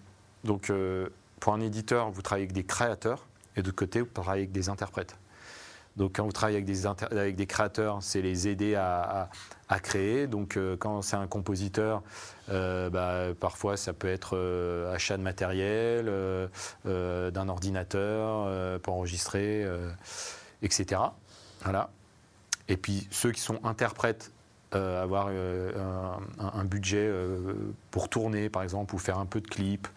S2: donc euh, pour un éditeur, vous travaillez avec des créateurs, et de l'autre côté, vous travaillez avec des interprètes. Donc quand vous travaillez avec des, créateurs, c'est les aider à, créer. Donc euh, quand c'est un compositeur, euh, bah, parfois ça peut être euh, achat de matériel, d'un ordinateur pour enregistrer, etc. Voilà. Et puis ceux qui sont interprètes, avoir un, un budget pour tourner, par exemple, ou faire un peu de clips,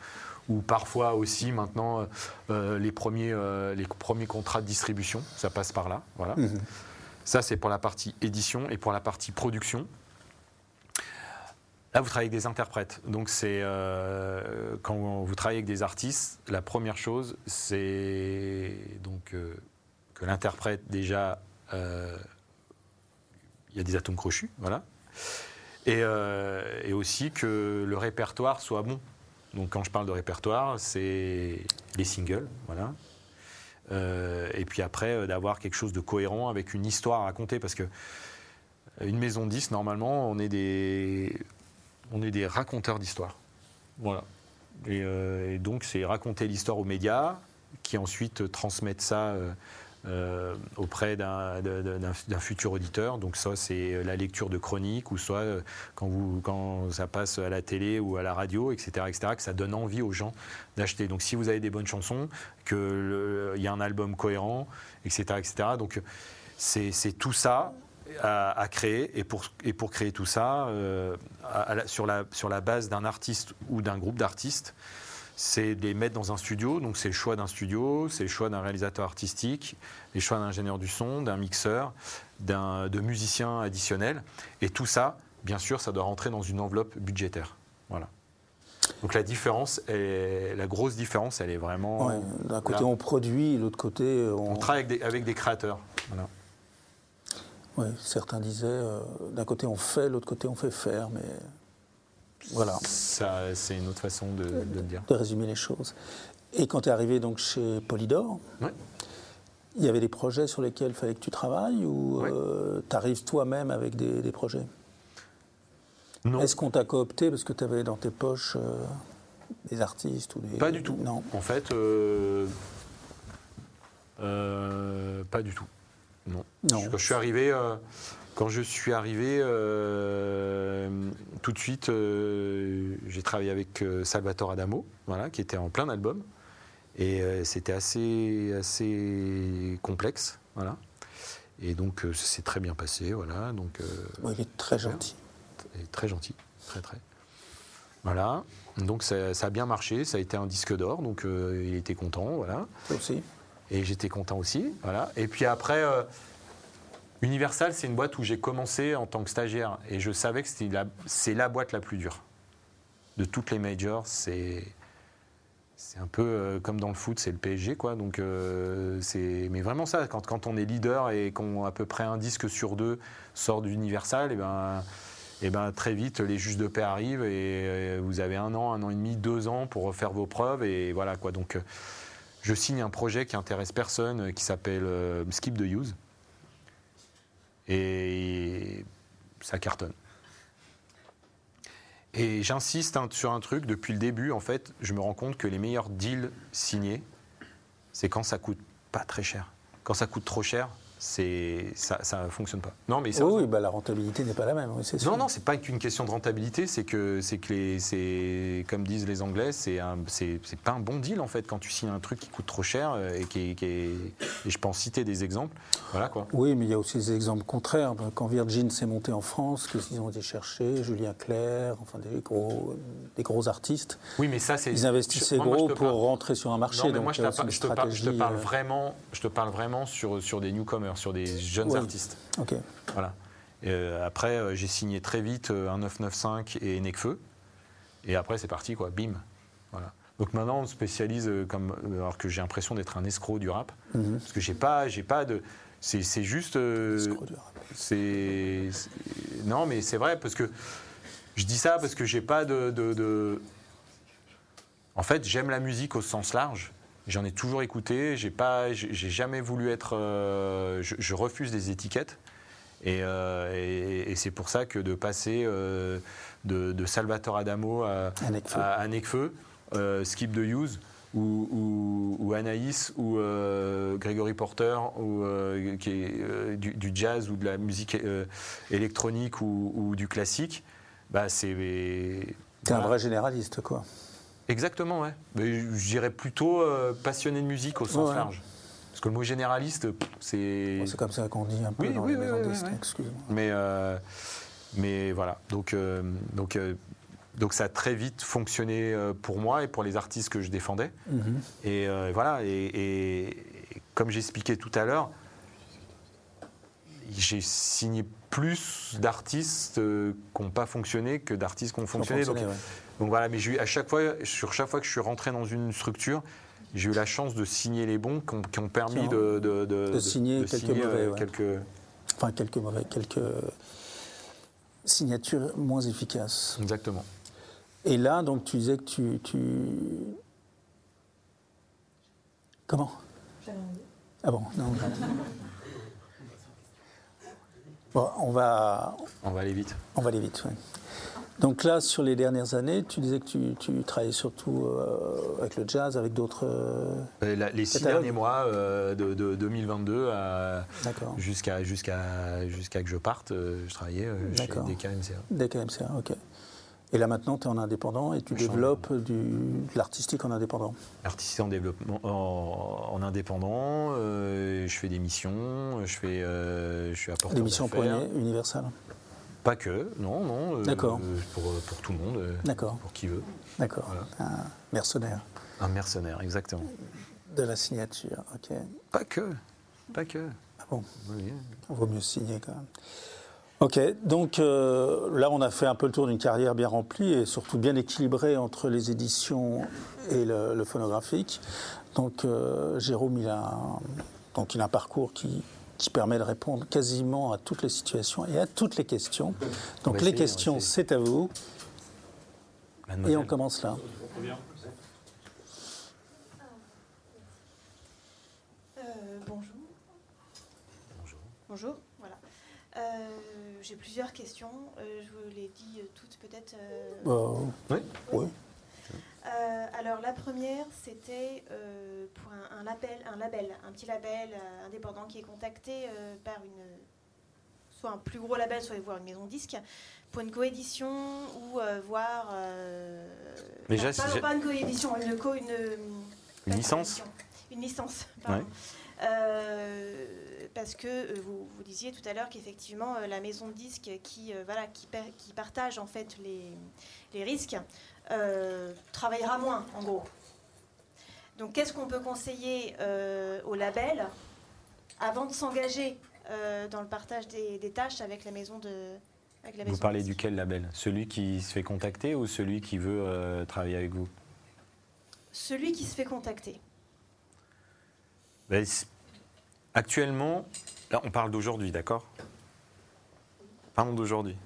S2: ou parfois aussi maintenant euh, euh, les, premiers, euh, les premiers contrats de distribution, ça passe par là. Voilà.
S1: Mhm.
S2: Ça, c'est pour la partie édition et pour la partie production. Là, vous travaillez avec des interprètes. Donc, c'est euh, quand vous travaillez avec des artistes, la première chose, c'est donc que l'interprète déjà, il y a des atomes crochus, voilà, et, et aussi que le répertoire soit bon. Donc, quand je parle de répertoire, c'est les singles, voilà. Euh, et puis après, euh, d'avoir quelque chose de cohérent avec une histoire à raconter, parce que euh, une maison de 10, normalement, on est des, on est des raconteurs d'histoire. Voilà. Et donc, c'est raconter l'histoire aux médias, qui ensuite transmettent ça euh, euh, auprès d'un futur auditeur. Donc, ça, c'est la lecture de chroniques, ou soit euh, quand, ça passe à la télé ou à la radio, etc., etc., que ça donne envie aux gens d'acheter. Donc, si vous avez des bonnes chansons, qu'il y a un album cohérent, etc., etc. Donc, c'est tout ça à, créer. Et pour, créer tout ça, euh, sur la base d'un artiste ou d'un groupe d'artistes, c'est de les mettre dans un studio. Donc, c'est le choix d'un studio, c'est le choix d'un réalisateur artistique, les choix d'un ingénieur du son, d'un mixeur, d'un de musiciens additionnels. Et tout ça, bien sûr, ça doit rentrer dans une enveloppe budgétaire. Voilà. Donc la différence, est, la grosse différence, elle est vraiment.
S1: Ouais, D'un côté,
S2: là.
S1: on produit, de l'autre côté, on.
S2: On travaille avec des, avec des créateurs. Voilà.
S1: Ouais, certains disaient, euh, d'un côté, on fait, de l'autre côté, on fait faire, mais voilà,
S2: Ça, c'est une autre façon de, de le dire.
S1: de résumer les choses. Et quand tu es arrivé donc chez Polydor,
S2: Ouais.
S1: il y avait des projets sur lesquels il fallait que tu travailles ou
S2: Ouais.
S1: tu arrives toi-même avec des, des projets?
S2: Non,
S1: Est-ce qu'on t'a coopté parce que tu avais dans tes poches euh, des artistes ou des...
S2: pas du tout.
S1: Non.
S2: En fait, euh, euh, pas du tout. Non.
S1: Non.
S2: Quand je suis arrivé, euh, quand je suis arrivé, euh, tout de suite, euh, j'ai travaillé avec euh, Salvatore Adamo, voilà, qui était en plein album, et euh, c'était assez, assez complexe, voilà. Et donc, ça s'est très bien passé, voilà. Donc,
S1: il est très gentil.
S2: et très gentil, très très. Voilà, donc ça, ça a bien marché, ça a été un disque d'or, donc il était content, voilà.
S1: Aussi
S2: Et j'étais content aussi, voilà. Et puis après, Universal, c'est une boîte où j'ai commencé en tant que stagiaire, et je savais que c'est la boîte la plus dure. De toutes les majors, c'est un peu euh, comme dans le foot, c'est le PSG, quoi. Donc euh, mais vraiment ça, quand, on est leader et qu'on à peu près un disque sur deux sort d'Universal, et ben, et ben très vite les juges de paix arrivent et euh, vous avez un an, un an et demi, deux ans pour refaire vos preuves et voilà quoi. Donc je signe un projet qui intéresse personne, qui s'appelle Skip the Use. Et ça cartonne. Et j'insiste un- sur un truc, depuis le début, en fait, je me rends compte que les meilleurs deals signés, c'est quand ça coûte pas très cher. Quand ça coûte trop cher, ça, ça fonctionne pas. Non, mais ça,
S1: Oui, oui, bah, la rentabilité n'est pas la même, oui, sûr.
S2: non, non, c'est pas qu'une question de rentabilité, c'est que, c'est que les, c'est, comme disent les Anglais, c'est, c'est, pas un bon deal en fait quand tu signes un truc qui coûte trop cher euh, et qui, est- qui est- et je peux en citer des exemples. Voilà quoi.
S1: Oui, mais il y a aussi des exemples contraires. Quand Virgin s'est monté en France, qu'ils ont été chercher, Julien Clerc, enfin des gros, des gros artistes,
S2: Oui, mais ça c'est.
S1: ils investissaient
S2: moi,
S1: gros pour
S2: parle-
S1: rentrer sur un marché.
S2: Non, mais
S1: donc
S2: moi je, te,
S1: aussi
S2: je te parle, je te parle
S1: euh,
S2: vraiment, je te parle vraiment sur, sur des newcomers, sur des jeunes artistes.
S1: Ok.
S2: Voilà. Euh, après, euh, j'ai signé très vite euh, un 995 et Necfeu. Et après, c'est parti, quoi. Bim. Voilà. Donc maintenant, on se spécialise comme. Alors que j'ai l'impression d'être un escroc du rap.
S1: Mhm.
S2: Parce que j'ai pas, pas de. C'est juste. euh, c'est. c'est- Non, mais c'est vrai, parce que. Je dis ça parce que j'ai pas de, de- de- En fait, j'aime la musique au sens large. J'en ai toujours écouté. J'ai pas, j'ai jamais voulu être. euh, je, je refuse des étiquettes. Et, euh, et- et c'est pour ça que de passer euh, de, de Salvatore Adamo à,
S1: À Necfeu.
S2: Skip the Use ou, ou- ou Anaïs ou Gregory Porter ou qui est, du, du jazz ou de la musique électronique ou, ou du classique, bah c'est
S1: T'es un
S2: voilà.
S1: vrai généraliste, quoi.
S2: Exactement, ouais. Mais je dirais plutôt euh, passionné de musique au sens
S1: Ouais.
S2: large. Parce que le mot généraliste, c'est.
S1: Bon, c'est comme ça qu'on dit un peu
S2: Oui,
S1: dans
S2: oui,
S1: les
S2: oui,
S1: maisons excuse-moi.
S2: Mais, euh, mais voilà. Donc, euh, donc, donc ça a très vite fonctionné pour moi et pour les artistes que je défendais.
S1: Mhm.
S2: Et voilà. Et, et- et comme j'expliquais tout à l'heure, j'ai signé plus d'artistes euh, qui n'ont pas fonctionné que d'artistes qui ont fonctionné. Donc,
S1: fonctionner, ouais.
S2: donc voilà, mais j'ai eu à chaque fois, sur chaque fois que je suis rentré dans une structure, j'ai eu la chance de signer les bons qui ont, qui ont permis de, de,
S1: signer quelques mauvais,
S2: euh,
S1: ouais.
S2: quelques-
S1: Enfin, quelques mauvais, quelques signatures moins efficaces.
S2: Exactement.
S1: Et là, donc, tu disais que tu. tu... Comment? Ah bon, non. Bon, on va,
S2: On va aller vite.
S1: on va aller vite. Donc là, sur les dernières années, tu disais que tu, tu travaillais surtout euh, avec le jazz, avec d'autres. euh,
S2: les six derniers mois euh, de, de 2022 à-
S1: D'accord.
S2: jusqu'à jusqu'à jusqu'à que je parte, je travaillais chez. DKMCA.
S1: Des KMCA, ok. Et là maintenant, tu es en indépendant et tu
S2: Je suis en
S1: développes du, de l'artistique en indépendant.
S2: Artiste en développement, en, en indépendant, euh, je fais des missions, je fais, euh, je suis apporteur
S1: Des missions pour Universal.
S2: Pas que, non, non. euh,
S1: D'accord.
S2: pour, pour tout le monde, euh,
S1: D'accord,
S2: pour qui veut.
S1: d'accord.
S2: Voilà.
S1: Un mercenaire
S2: Un mercenaire, exactement.
S1: de la signature, ok.
S2: Pas que, pas que.
S1: Ah bon,
S2: Oui.
S1: vaut mieux signer quand même. Ok, donc euh, là on a fait un peu le tour d'une carrière bien remplie et surtout bien équilibrée entre les éditions et le, le phonographique. Donc euh, Jérôme, il a, un, donc il a un parcours qui, qui permet de répondre quasiment à toutes les situations et à toutes les questions. Donc les questions, c'est à vous. Et on commence là.
S3: Euh, bonjour.
S2: Bonjour.
S3: Bonjour, voilà. J'ai plusieurs questions. Euh, je vous les dis euh, toutes peut-être. euh,
S1: Euh,
S2: Oui.
S1: oui.
S3: Euh, alors la première, c'était euh, pour un, un label, un label, un petit label euh, indépendant qui est contacté euh, par une, soit un plus gros label, soit voir une maison de disque pour une coédition ou euh, voir. euh, non,
S2: si
S3: pas, pas une coédition, une co, une,
S2: licence
S3: Une licence. Pardon.
S2: Ouais.
S3: Euh, parce que euh, vous, vous disiez tout à l'heure qu'effectivement euh, la maison de disques qui voilà qui, per- qui partage en fait les, les risques travaillera moins en gros. Donc qu'est-ce qu'on peut conseiller euh, au label avant de s'engager euh, dans le partage des, des tâches avec la maison de avec la maison
S2: Vous
S3: de
S2: parlez
S3: disques?
S2: duquel label? Celui qui se fait contacter ou celui qui veut euh, travailler avec vous?
S3: Celui qui se fait contacter.
S2: Ben, Actuellement, là on parle d'aujourd'hui, d'accord? Parlons d'aujourd'hui.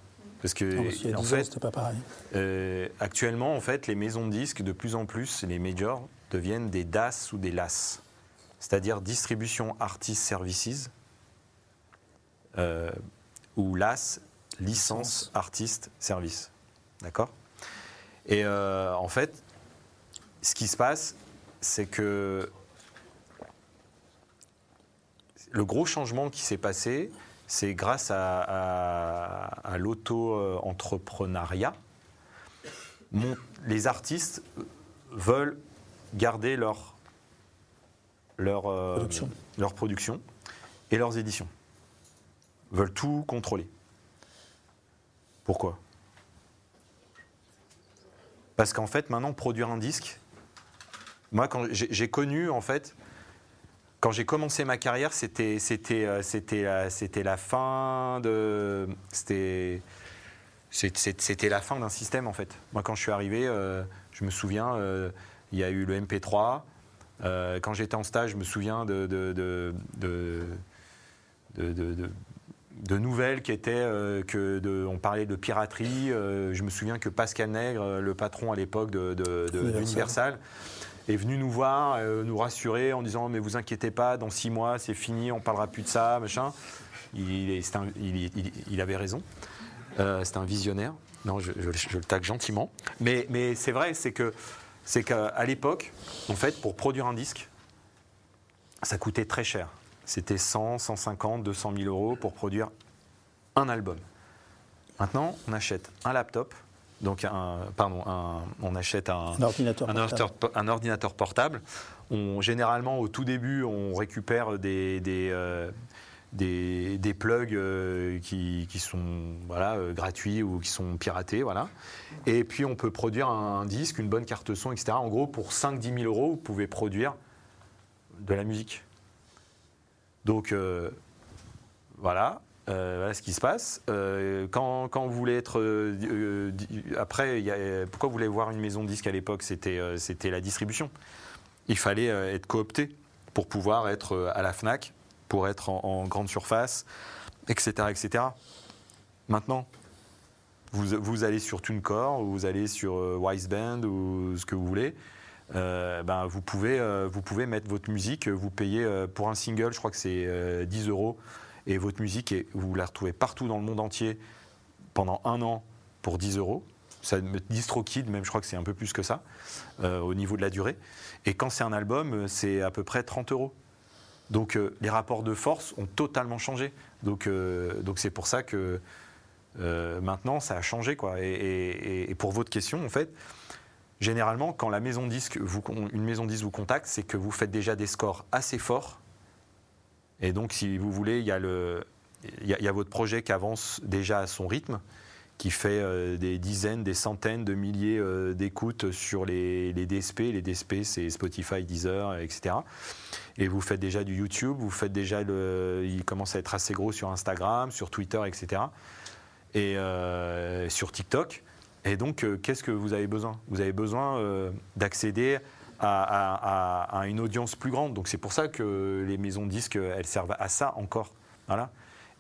S2: Parce que,
S1: Non, parce a
S2: en
S1: 10 ans,
S2: fait,
S1: pas pareil.
S2: euh, actuellement, en fait, les maisons de disques, de plus en plus, les majors, deviennent des DAS ou des LAS. C'est-à-dire Distribution Artist Services, euh, ou LAS, Licence Artist Service. D'accord? Et euh, en fait, ce qui se passe, c'est que le gros changement qui s'est passé, c'est grâce à, à- à l'auto-entrepreneuriat. Les artistes veulent garder leur, leur, euh,
S1: Production.
S2: leur production et leurs éditions. Veulent tout contrôler. Pourquoi? Parce qu'en fait, maintenant, produire un disque, moi, quand j'ai connu, en fait, quand j'ai commencé ma carrière, c'était c'était euh, c'était la- c'était la fin de c'était c'était la fin d'un système en fait. Moi, quand je suis arrivé, euh, je me souviens, euh, il y a eu le MP3. Euh, quand j'étais en stage, je me souviens de de de, de, nouvelles qui étaient euh, que de, on parlait de piraterie. Euh, je me souviens que Pascal Nègre, le patron à l'époque de
S1: Universal.
S2: Est venu nous voir, euh, nous rassurer en disant mais vous inquiétez pas, dans six mois c'est fini, on parlera plus de ça, machin. Il, avait raison. Euh, c'est un visionnaire. Non, je, le tag gentiment. Mais, c'est vrai, c'est c'est qu'à l'époque, en fait, pour produire un disque, ça coûtait très cher. C'était 100, 150, 200 000 euros pour produire un album. Maintenant, on achète un laptop, donc un, pardon, un- on achète un,
S1: Un ordinateur.
S2: un
S1: portable.
S2: ordinateur, un ordinateur portable. On, généralement, au tout début, on récupère des, des, euh, des, des plugs euh, qui, qui sont voilà, euh, gratuits ou qui sont piratés. Voilà. Et puis, on peut produire un, disque, une bonne carte son, etc. En gros, pour 5-10 000 euros, vous pouvez produire de la musique. Donc, voilà. Euh, voilà ce qui se passe. Euh, quand, vous voulez être. euh, après, pourquoi vous voulez voir une maison de disque à l'époque C'était la distribution. Il fallait être coopté pour pouvoir être à la Fnac, pour être en, grande surface, etc. etc. Maintenant, vous, vous allez sur TuneCore, ou vous allez sur Wiseband ou ce que vous voulez. ben, vous, pouvez, vous pouvez mettre votre musique, vous payez pour un single, je crois que c'est euh, 10 euros, et votre musique, vous la retrouvez partout dans le monde entier pendant un an pour 10 euros. Ça me DistroKid, même je crois que c'est un peu plus que ça, euh, au niveau de la durée. Et quand c'est un album, euh, c'est à peu près 30 euros. Donc euh, les rapports de force ont totalement changé. Donc c'est pour ça que maintenant ça a changé. Et, pour votre question en fait, généralement quand la maison disque une maison disque vous contacte, c'est que vous faites déjà des scores assez forts. Et donc si vous voulez, il y a votre projet qui avance déjà à son rythme qui fait euh, des dizaines, des centaines de milliers euh, d'écoutes sur les, DSP. Les DSP, c'est Spotify, Deezer, etc. Et vous faites déjà du YouTube, vous faites déjà. Il commence à être assez gros sur Instagram, sur Twitter, etc. Et euh, sur TikTok. Et donc, qu'est-ce que vous avez besoin? Vous avez besoin d'accéder à, à- à- à une audience plus grande. Donc, c'est pour ça que les maisons de disques, elles servent à ça encore. Voilà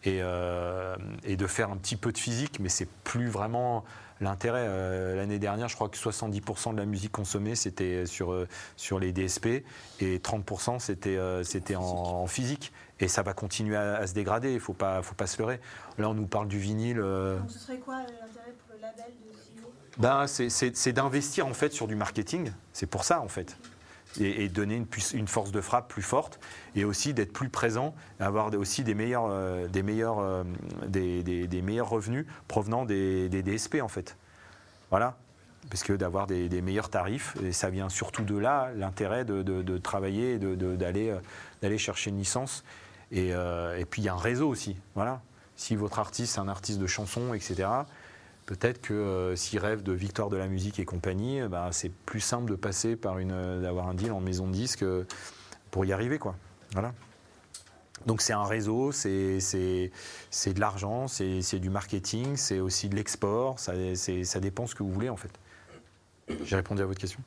S2: et, euh, et de faire un petit peu de physique, mais c'est plus vraiment l'intérêt. Euh, L'année dernière, je crois que 70% de la musique consommée, c'était sur, euh, sur les DSP, et 30% c'était c'était en, en physique. Et ça va continuer à, à se dégrader, il ne faut pas, faut pas se leurrer. Là, on nous parle du vinyle.
S3: Donc ce serait quoi l'intérêt pour le label de
S2: ben, c'est- d'investir en fait sur du marketing. C'est pour ça en fait. Et, et donner une, force de frappe plus forte et aussi d'être plus présent, avoir aussi des meilleurs, euh, des meilleurs, euh, des, meilleurs revenus provenant des, DSP en fait. Voilà. Parce que d'avoir des, meilleurs tarifs, ça vient surtout de là l'intérêt de, de- de travailler d'aller euh, d'aller chercher une licence. Et, puis il y a un réseau aussi. Voilà. Si votre artiste, c'est un artiste de chanson, etc., Peut-être que euh, s'il rêve de victoire de la musique et compagnie, euh, bah, c'est plus simple de passer par une, euh, d'avoir un deal en maison de disque pour y arriver, quoi. Voilà. Donc c'est un réseau, c'est, c'est, c'est de l'argent, c'est, c'est du marketing, c'est aussi de l'export, ça, c'est- ça dépend ce que vous voulez en fait. J'ai répondu à votre question.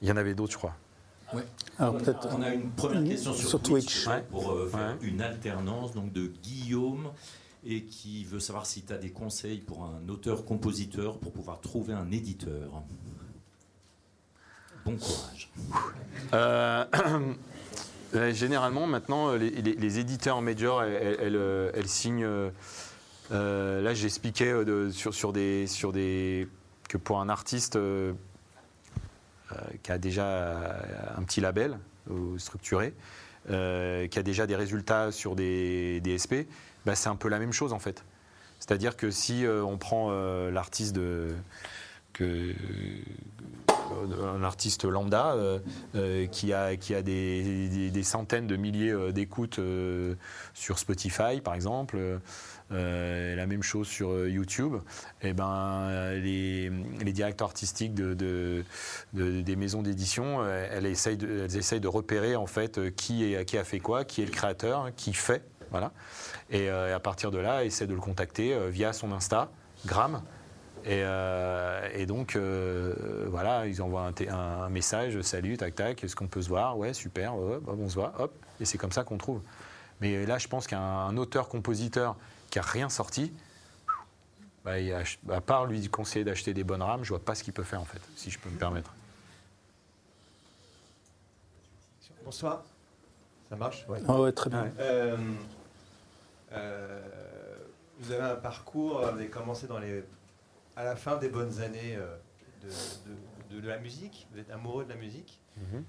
S2: Il y en avait d'autres, je crois.
S4: Ouais.
S1: Alors,
S4: on,
S1: peut-être-
S4: a, on a une première question sur,
S1: Sur Twitch.
S4: Twitch, pour euh, faire
S2: Ouais.
S4: une alternance donc de Guillaume et qui veut savoir si tu as des conseils pour un auteur-compositeur pour pouvoir trouver un éditeur. Bon courage.
S2: Euh, euh, généralement, maintenant, les, les- éditeurs majors, elles, elles- euh, signent. euh, euh, là, j'expliquais euh, sur, des, que pour un artiste euh, euh, qui a déjà euh, un petit label euh, structuré, euh, qui a déjà des résultats sur des, des SP, bah, c'est un peu la même chose en fait. C'est-à-dire que si euh, on prend euh, l'artiste euh, un artiste lambda qui a, des, centaines de milliers d'écoutes sur Spotify, par exemple, la même chose sur YouTube, et ben, les, directeurs artistiques de, de- de- des maisons d'édition, elles, essayent de, repérer en fait qui a fait quoi, qui est le créateur, hein, qui fait, voilà. Et, euh, et à partir de là, essaient de le contacter euh, via son Insta, Gram. Et, euh, et donc, euh, voilà, ils envoient un, té- un- un message, salut, tac, tac, est-ce qu'on peut se voir? Ouais, super, ouais, ouais, bah, on se voit, hop, et c'est comme ça qu'on trouve. Mais là, je pense qu'un auteur-compositeur qui a rien sorti, bah, à part lui conseiller d'acheter des bonnes rames, je vois pas ce qu'il peut faire en fait, si je peux me permettre.
S5: Bonsoir. Ça marche?
S1: Ouais. Ah très bien.
S5: Euh, vous avez un parcours, vous avez commencé dans les, à la fin des bonnes années euh, de, la musique, vous êtes amoureux de la musique. Mhm.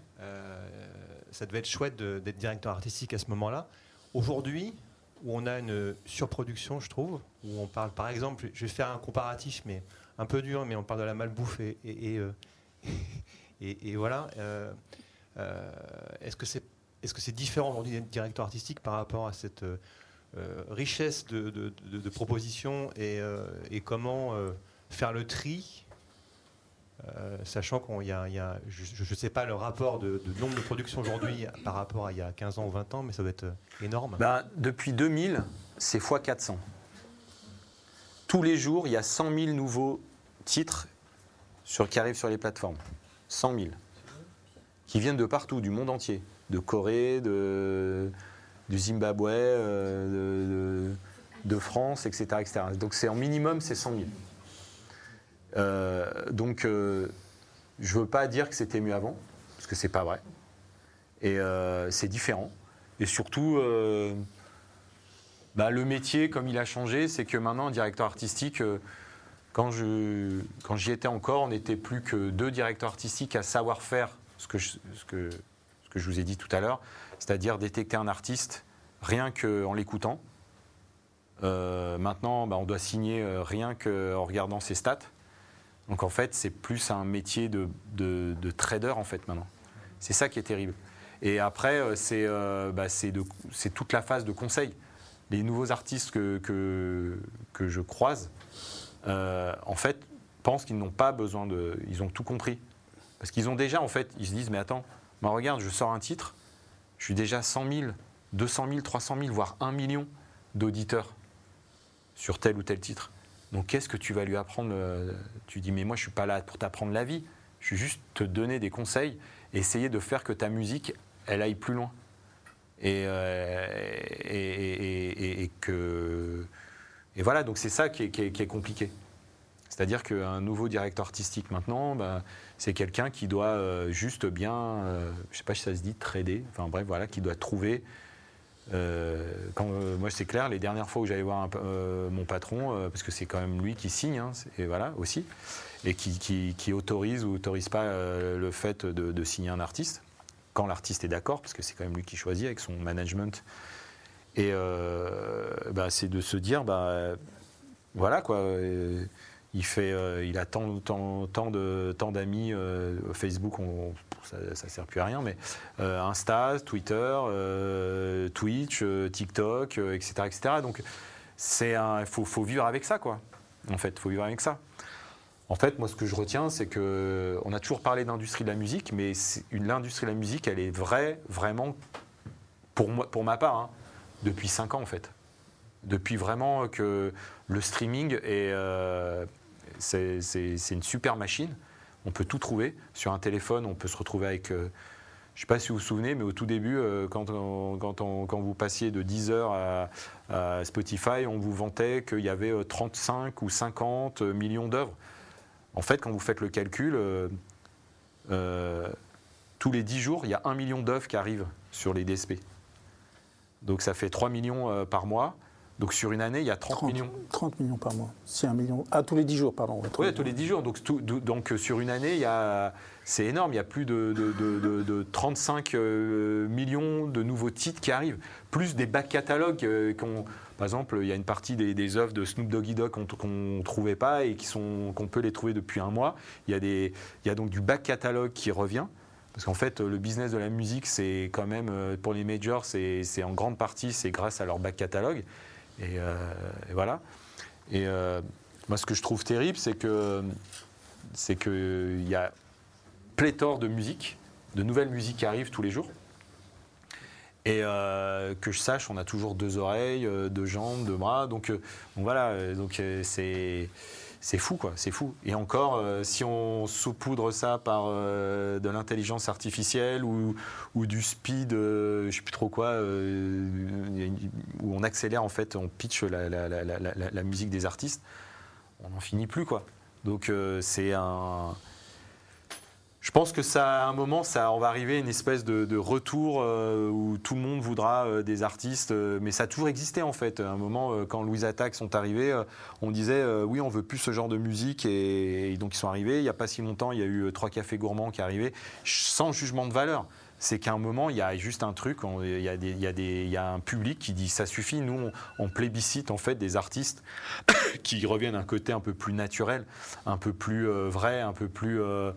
S5: ça devait être chouette d'être directeur artistique à ce moment-là. Aujourd'hui, où on a une surproduction, je trouve, où on parle, par exemple, je vais faire un comparatif, mais un peu dur, mais on parle de la malbouffe et, et, et, voilà. Est-ce que c'est est-ce que c'est différent aujourd'hui d'être directeur artistique par rapport à cette euh, richesse de, propositions et, euh, comment euh, faire le tri sachant qu'il y, a, je ne sais pas le rapport de, nombre de productions aujourd'hui par rapport à il y a 15 ans ou 20 ans, mais ça doit être énorme.
S2: Bah, depuis 2000, c'est x 400. Tous les jours, il y a 100 000 nouveaux titres qui arrivent sur les plateformes. 100 000. Qui viennent de partout, du monde entier de Corée, de, du Zimbabwe, euh, de, France, etc., etc. Donc c'est en minimum, c'est 100 000. Euh, donc euh, je ne veux pas dire que c'était mieux avant, parce que c'est pas vrai. Et c'est différent. Et surtout, bah, le métier, comme il a changé, c'est que maintenant, directeur artistique, quand, je, quand j'y étais encore, on n'était plus que deux directeurs artistiques à savoir faire ce que ce que je vous ai dit tout à l'heure, c'est-à-dire détecter un artiste rien qu'en l'écoutant. Euh, maintenant, bah, on doit signer euh, rien qu'en regardant ses stats. Donc en fait, c'est plus un métier de, trader en fait maintenant. C'est ça qui est terrible. Et après, euh, bah, c'est toute la phase de conseil. Les nouveaux artistes que je croise, en fait, pensent qu'ils n'ont pas besoin de... Ils ont tout compris. Parce qu'ils ont déjà, en fait, ils se disent, mais attends, bah, regarde, je sors un titre, je suis déjà 100 000, 200 000, 300 000, voire 1 million d'auditeurs sur tel ou tel titre. Donc qu'est-ce que tu vas lui apprendre euh, Tu dis, mais moi je ne suis pas là pour t'apprendre la vie, je suis juste te donner des conseils, essayer de faire que ta musique, elle aille plus loin. Et, euh, et, que... Et voilà, donc c'est ça qui est, compliqué. C'est-à-dire qu'un nouveau directeur artistique maintenant, bah, c'est quelqu'un qui doit euh, juste bien, euh, je ne sais pas si ça se dit, trader, enfin bref, voilà, qui doit trouver. Euh, moi, c'est clair, les dernières fois où j'allais voir mon patron, parce que c'est quand même lui qui signe, hein, et voilà aussi, et qui, autorise ou autorise pas le fait de, signer un artiste, quand l'artiste est d'accord, parce que c'est quand même lui qui choisit avec son management. Et bah, c'est de se dire, bah, voilà quoi euh, il a tant, tant, d'amis. Euh, Facebook, ça ne sert plus à rien, mais euh, Insta, Twitter, Twitch, TikTok, etc., etc. Donc, il faut, vivre avec ça, quoi. En fait, faut vivre avec ça. En fait, moi, ce que je retiens, c'est que on a toujours parlé d'industrie de la musique, mais l'industrie de la musique, elle est vraie, vraiment, pour, ma part, hein, depuis 5 ans, en fait. Depuis vraiment que le streaming est, c'est une super machine. On peut tout trouver. Sur un téléphone, on peut se retrouver avec. Euh, je ne sais pas si vous vous souvenez, mais au tout début, euh, quand, quand, vous passiez de Deezer à, à Spotify, on vous vantait qu'il y avait 35 euh, ou 50 millions d'œuvres. En fait, quand vous faites le calcul, tous les 10 jours, il y a 1 million d'œuvres qui arrivent sur les DSP. Donc ça fait 3 millions par mois. Donc sur une année, il y a 30, millions.
S1: 30 millions par mois. C'est un million. Ah, tous les 10 jours, pardon.
S2: Oui, tous les 10 jours. Donc, donc sur une année, il y a, c'est énorme. Il y a plus de, de, 35 euh, millions de nouveaux titres qui arrivent, plus des back catalogues euh, Par exemple, il y a une partie des, des œuvres de Snoop Doggy Dogg qu'on ne trouvait pas et qu'on peut les trouver depuis un mois. Il y a, des, il y a donc du back catalogue qui revient. Parce qu'en fait, le business de la musique, c'est quand même, euh, pour les majors, c'est en grande partie, c'est grâce à leur back catalogue. Euh, et, voilà. Et euh, moi, ce que je trouve terrible, c'est que c'est qu'il y a pléthore de musique, de nouvelles musiques qui arrivent tous les jours. Et euh, que je sache, on a toujours deux oreilles, deux jambes, deux bras. Donc, voilà, donc c'est c'est fou, quoi, c'est fou. Et encore, euh, si on saupoudre ça par euh, de l'intelligence artificielle ou, ou du speed, euh, je ne sais plus trop quoi, où on accélère en fait, on pitch la, la- musique des artistes, on n'en finit plus, quoi. Donc c'est un. Je pense que ça, à un moment, ça, on va arriver à une espèce de, de retour euh, où tout le monde voudra euh, des artistes, euh, mais ça a toujours existé en fait. À un moment, quand Louise Attaque sont arrivés, on disait oui, on veut plus ce genre de musique, et, donc ils sont arrivés. Il n'y a pas si longtemps, il y a eu trois cafés gourmands qui arrivaient, sans jugement de valeur. C'est qu'à un moment, il y a juste un truc, il y, a des- il y a des- il y a un public qui dit ça suffit. Nous, on, on plébiscite en fait des artistes qui reviennent à un côté un peu plus naturel, un peu plus euh, vrai, un peu plus euh,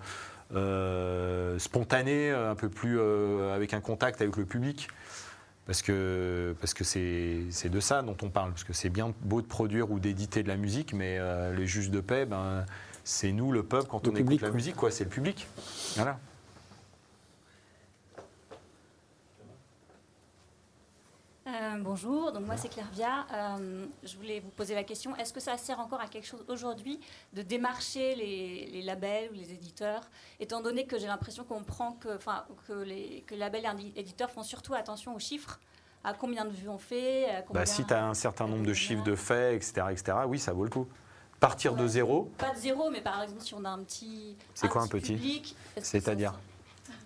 S2: euh, spontané, un peu plus euh, avec un contact avec le public. Parce que parce que c'est de ça dont on parle. Parce que c'est bien beau de produire ou d'éditer de la musique, mais euh, les juges de paix, ben, c'est nous, le peuple, quand
S1: Le
S2: on
S1: public,
S2: écoute la
S1: quoi.
S2: musique, quoi, c'est le public. Voilà.
S6: Euh, bonjour, donc moi c'est Claire Via. Euh, je voulais vous poser la question est-ce que ça sert encore à quelque chose aujourd'hui de démarcher les, les labels ou les éditeurs, étant donné que j'ai l'impression qu'on prend que, enfin, que les que les labels et éditeurs font surtout attention aux chiffres, à combien de vues on fait, à combien,
S2: Bah, si tu as un certain nombre de chiffres de faits, etc., etc., oui, ça vaut le coup. Partir de zéro,
S6: Pas de zéro, mais par exemple si on a un petit.
S2: C'est quoi un petit C'est-à-dire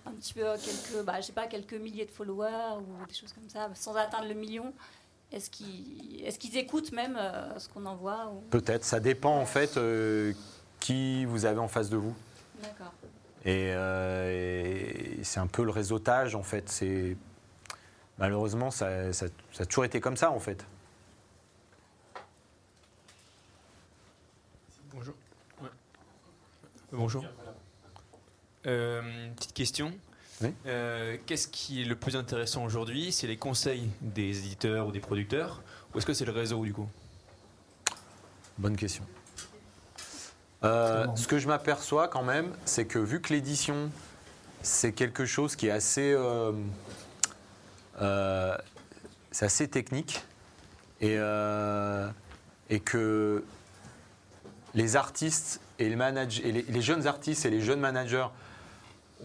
S6: un petit peu quelques, bah, je sais pas, quelques milliers de followers ou des choses comme ça, sans atteindre le million. Est-ce qu'ils est qu'ils écoutent même euh, ce qu'on envoie ou...
S2: peut-être. Ça dépend en fait euh, qui vous avez en face de vous.
S6: D'accord.
S2: Et, euh, et c'est un peu le réseautage, en fait. C'est malheureusement ça, ça- ça a toujours été comme ça, en fait.
S7: Bonjour. Ouais. Bonjour. Euh, petite question.
S2: Oui.
S7: Euh, Qu'est-ce qui est le plus intéressant aujourd'hui? C'est les conseils des éditeurs ou des producteurs? Ou est-ce que c'est le réseau du coup?
S2: Bonne question. Euh, ce que je m'aperçois quand même, c'est que vu que l'édition, c'est quelque chose qui est assez, euh, euh, c'est assez technique, et, euh, et que les artistes et, le manage- et les, les jeunes artistes et les jeunes managers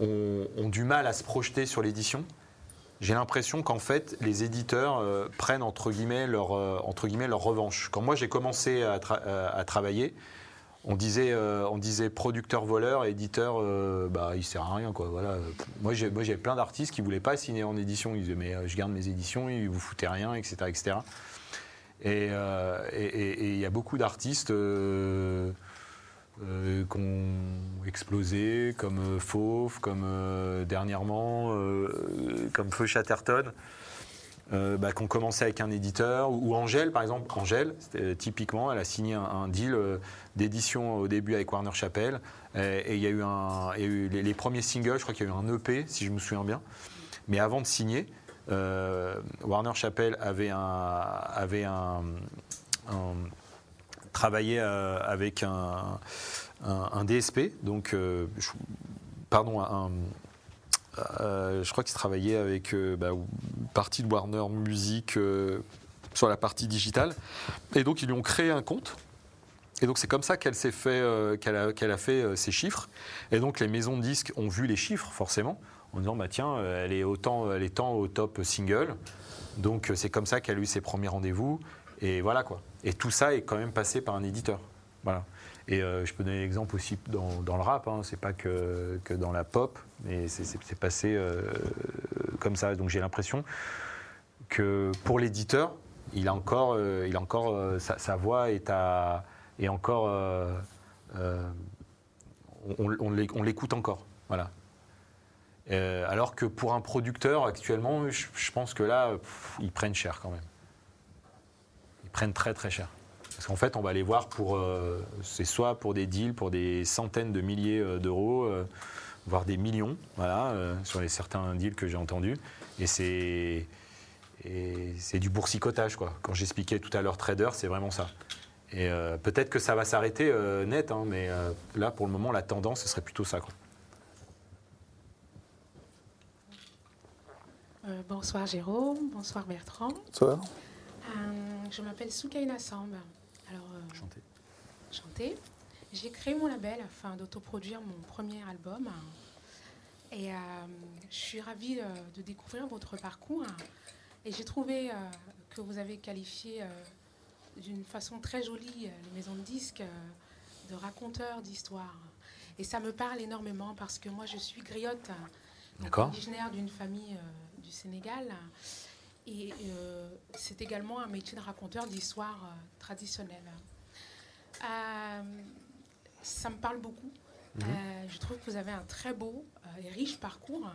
S2: ont, du mal à se projeter sur l'édition. J'ai l'impression qu'en fait, les éditeurs euh, prennent entre guillemets, leur, euh, entre guillemets leur revanche. Quand moi j'ai commencé à, euh, travailler, on disait, on disait producteur voleur, éditeur, bah il sert à rien quoi. Voilà. Moi j'ai plein d'artistes qui voulaient pas signer en édition. Ils disaient mais je garde mes éditions, ils vous foutez rien, etc., etc. Et et- et- et il y a beaucoup d'artistes. Euh, ont explosé, comme euh, Fauve, comme euh, dernièrement, euh, comme Feu Chatterton, euh, bah, qui ont commencé avec un éditeur, ou, Angèle par exemple. Angèle, typiquement, elle a signé un, deal d'édition au début avec Warner Chappell, et il y a eu, les, premiers singles, je crois qu'il y a eu un EP, si je me souviens bien. Mais avant de signer, Warner Chappell avait un, avait un- travaillait euh, avec un, DSP, donc euh, pardon, euh, je crois qu'il travaillait avec bah, partie de Warner Music sur la partie digitale, et donc ils lui ont créé un compte. Et donc c'est comme ça qu'elle s'est fait, qu'elle a, a fait ses chiffres. Et donc les maisons de disques ont vu les chiffres forcément, en disant bah tiens, elle est autant, elle est tant au top single. Donc c'est comme ça qu'elle a eu ses premiers rendez-vous. Et voilà quoi. Et tout ça est quand même passé par un éditeur. Voilà. Et euh, je peux donner l'exemple aussi dans, le rap, hein. c'est pas que, que dans la pop, mais c'est- passé euh, comme ça. Donc j'ai l'impression que pour l'éditeur, il a encore, euh, il a encore sa, voix est, encore. on on l'é- on l'écoute encore. Voilà. Alors que pour un producteur, actuellement, je, pense que là, ils prennent cher quand même. Prennent très très cher. Parce qu'en fait, on va les voir pour. euh, c'est soit pour des deals pour des centaines de milliers euh, d'euros, euh, voire des millions, voilà, euh, sur les certains deals que j'ai entendus. Et c'est. Et c'est du boursicotage, quoi. Quand j'expliquais tout à l'heure trader, c'est vraiment ça. Et euh, peut-être que ça va s'arrêter euh, net, hein, mais euh, là, pour le moment, la tendance, ce serait plutôt ça, quoi.
S8: Euh, bonsoir Jérôme, bonsoir Bertrand.
S1: Va
S8: Euh, je m'appelle Soukaina Samb. Alors, euh,
S2: Chanter.
S8: chanter. J'ai créé mon label afin d'autoproduire mon premier album. Et euh, je suis ravie de découvrir votre parcours. Et j'ai trouvé que vous avez qualifié d'une façon très jolie les maisons de disques de raconteurs d'histoires. Et ça me parle énormément parce que moi je suis griotte, originaire d'une famille du Sénégal. Et euh, c'est également un métier de raconteur d'histoire euh, traditionnelle. Euh, ça me parle beaucoup.
S2: Mhm.
S8: Euh, je trouve que vous avez un très beau et riche parcours.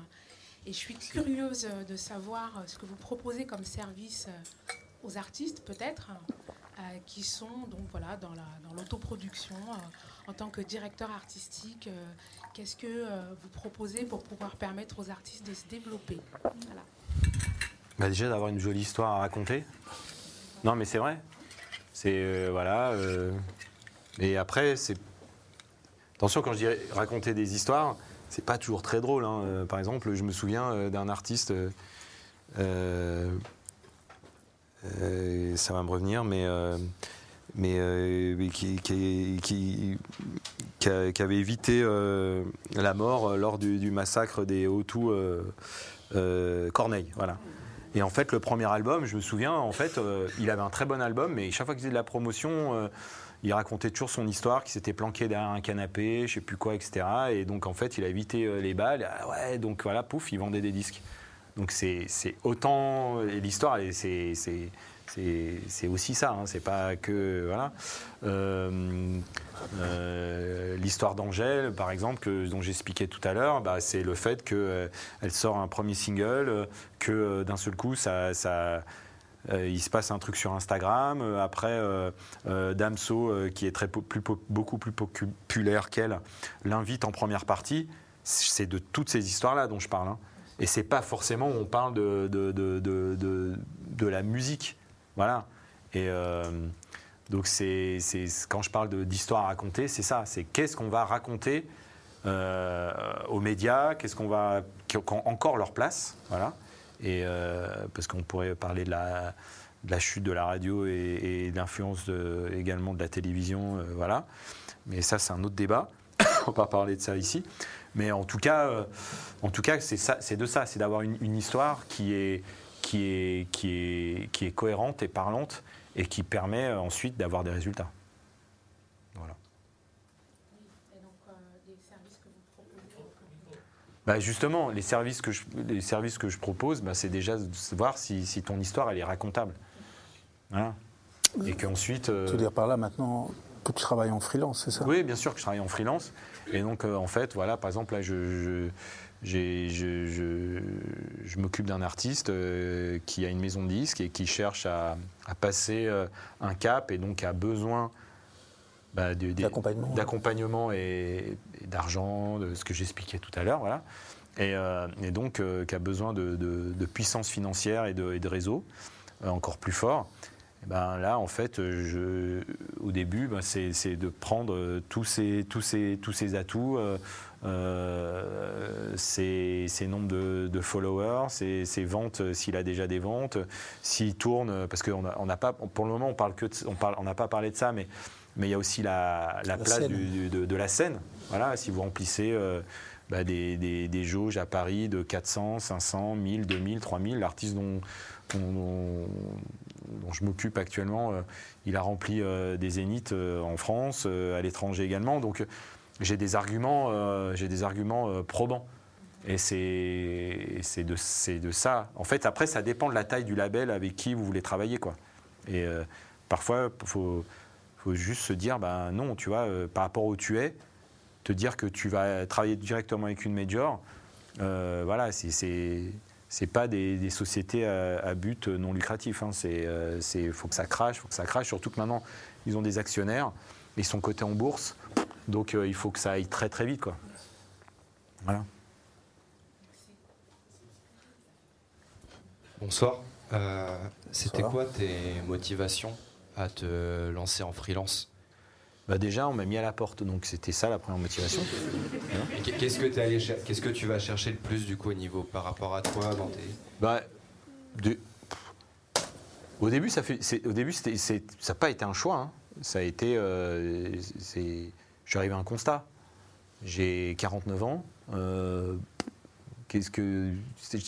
S8: Et je suis curieuse de savoir ce que vous proposez comme service aux artistes, peut-être, qui sont donc voilà dans la dans l'autoproduction en tant que directeur artistique. Qu'est-ce que vous proposez pour pouvoir permettre aux artistes de se développer? Voilà.
S2: Bah, déjà d'avoir une jolie histoire à raconter. Non, mais c'est vrai. C'est euh, voilà. euh, et après, c'est attention quand je dis raconter des histoires, c'est pas toujours très drôle. hein. Euh, par exemple, je me souviens d'un artiste. ça va me revenir, mais mais qui, qui, avait évité la mort lors du, massacre des euh, Corneille, voilà. Et en fait, le premier album, je me souviens, en fait, euh, il avait un très bon album, mais chaque fois qu'il faisait de la promotion, euh, il racontait toujours son histoire, qu'il s'était planqué derrière un canapé, je sais plus quoi, etc. Et donc, en fait, il a évité euh, les balles. Ah ouais, donc voilà, pouf, il vendait des disques. Donc c'est autant l'histoire, c'est c'est aussi ça. hein, c'est pas que voilà. Euh, euh, l'histoire d'Angèle, par exemple, que- dont j'expliquais tout à l'heure, bah, c'est le fait qu'elle elle sort un premier single, euh, que euh, d'un seul coup, ça, ça, euh, il se passe un truc sur Instagram. euh, après, euh, euh, Damso, euh, qui est très beaucoup plus populaire qu'elle, l'invite en première partie. C'est de toutes ces histoires-là dont je parle. hein. Et c'est pas forcément où on parle de, de, de- de la musique. Voilà. Et euh, donc, quand je parle d'histoire à raconter, c'est ça. C'est qu'est-ce qu'on va raconter euh, aux médias, qu'est-ce qu'on va. qui ont encore leur place. Voilà. Et euh, parce qu'on pourrait parler de la, de la chute de la radio et, et de l'influence également de la télévision. voilà. Mais ça, c'est un autre débat. On va pas parler de ça ici. Mais en tout cas, en tout cas, c'est de ça, c'est d'avoir une, une histoire qui est, qui est, qui est, qui est cohérente et parlante et qui permet euh, ensuite d'avoir des résultats. Voilà.
S8: Et donc, euh, des services que vous proposez
S2: Bah justement, les services que je, les services que je propose, bah, c'est déjà de voir si, si ton histoire elle est racontable. Voilà. Et qu'ensuite. euh,
S1: Tu veux dire par là maintenant que tu travailles en freelance, c'est ça?
S2: Oui, bien sûr que je travaille en freelance. Et donc, euh, en fait, voilà, par exemple, là, je, je- je- je m'occupe d'un artiste euh, qui a une maison de disques et qui cherche à, à passer euh, un cap et donc a besoin bah,
S1: D'accompagnement.
S2: et, et d'argent, de ce que j'expliquais tout à l'heure, voilà. Et, euh, et donc, qui a besoin de, de- de puissance financière et de, et de réseau encore plus fort. Ben là, en fait, je, au début, ben, c'est de prendre tous ces, tous ces, tous ces atouts, euh, euh, ces, ces nombres de, de followers, ces ventes, euh, s'il a déjà des ventes, s'il tourne, euh, parce qu'on n'a on pas, pour le moment, on parle que, de- on parle, on n'a pas parlé de ça, mais mais il y a aussi la, la
S1: La
S2: place
S1: scène.
S2: du- du- de, de la scène. Voilà, si vous remplissez euh, bah, des, des- des jauges à Paris de 400, 500, 1000, 2000, 3000, l'artiste dont, dont, je m'occupe actuellement, euh, il a rempli euh, des zéniths euh, en France, euh, à l'étranger également. Donc euh, j'ai des arguments, euh, des arguments euh, probants. Et c'est de, de ça. En fait, après, ça dépend de la taille du label avec qui vous voulez travailler. Quoi. Et euh, parfois, il faut, faut juste se dire, ben non, tu vois, par rapport où tu es, te dire que tu vas travailler directement avec une major, voilà, c'est- c'est pas des, sociétés à, but non lucratif. C'est- faut que ça crache, faut que ça crache. Surtout que maintenant, ils ont des actionnaires, ils sont cotés en bourse, donc euh, il faut que ça aille très très vite, quoi. Voilà.
S9: Bonsoir. Euh, C'était quoi tes motivations à te lancer en freelance?
S2: Bah déjà, on m'a mis à la porte, donc c'était ça la première motivation.
S9: Qu'est- Qu'est-ce que, allé qu'est-ce que tu vas chercher le plus du coup au niveau par rapport à toi dans tes...
S2: Bah, de- Au début, ça fait, au début, ça n'a pas été un choix. hein. Ça a été, euh, je à un constat. J'ai 49 ans. euh, Qu'est-ce que.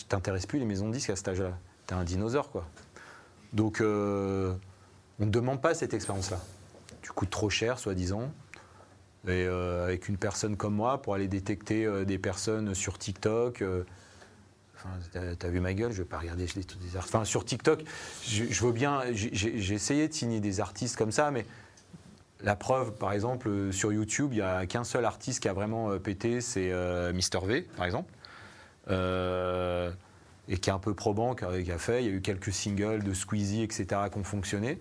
S2: T'intéresses plus les maisons de disques à cet âge-là T'es un dinosaure, quoi. Donc, euh, on ne demande pas cette expérience-là. Tu coûtes trop cher, soi-disant. Et euh, avec une personne comme moi, pour aller détecter des personnes sur TikTok. Enfin, t'as- vu ma gueule, je vais pas regarder les, des artistes. Enfin, sur TikTok, je, veux bien. J'ai essayé de signer des artistes comme ça, mais la preuve, par exemple, euh, sur YouTube, il n'y a qu'un seul artiste qui a vraiment euh, pété, c'est euh, Mister V, par exemple. Euh, et qui est un peu probant, qui a, fait. Il y a eu quelques singles de Squeezie, etc., qui ont fonctionné.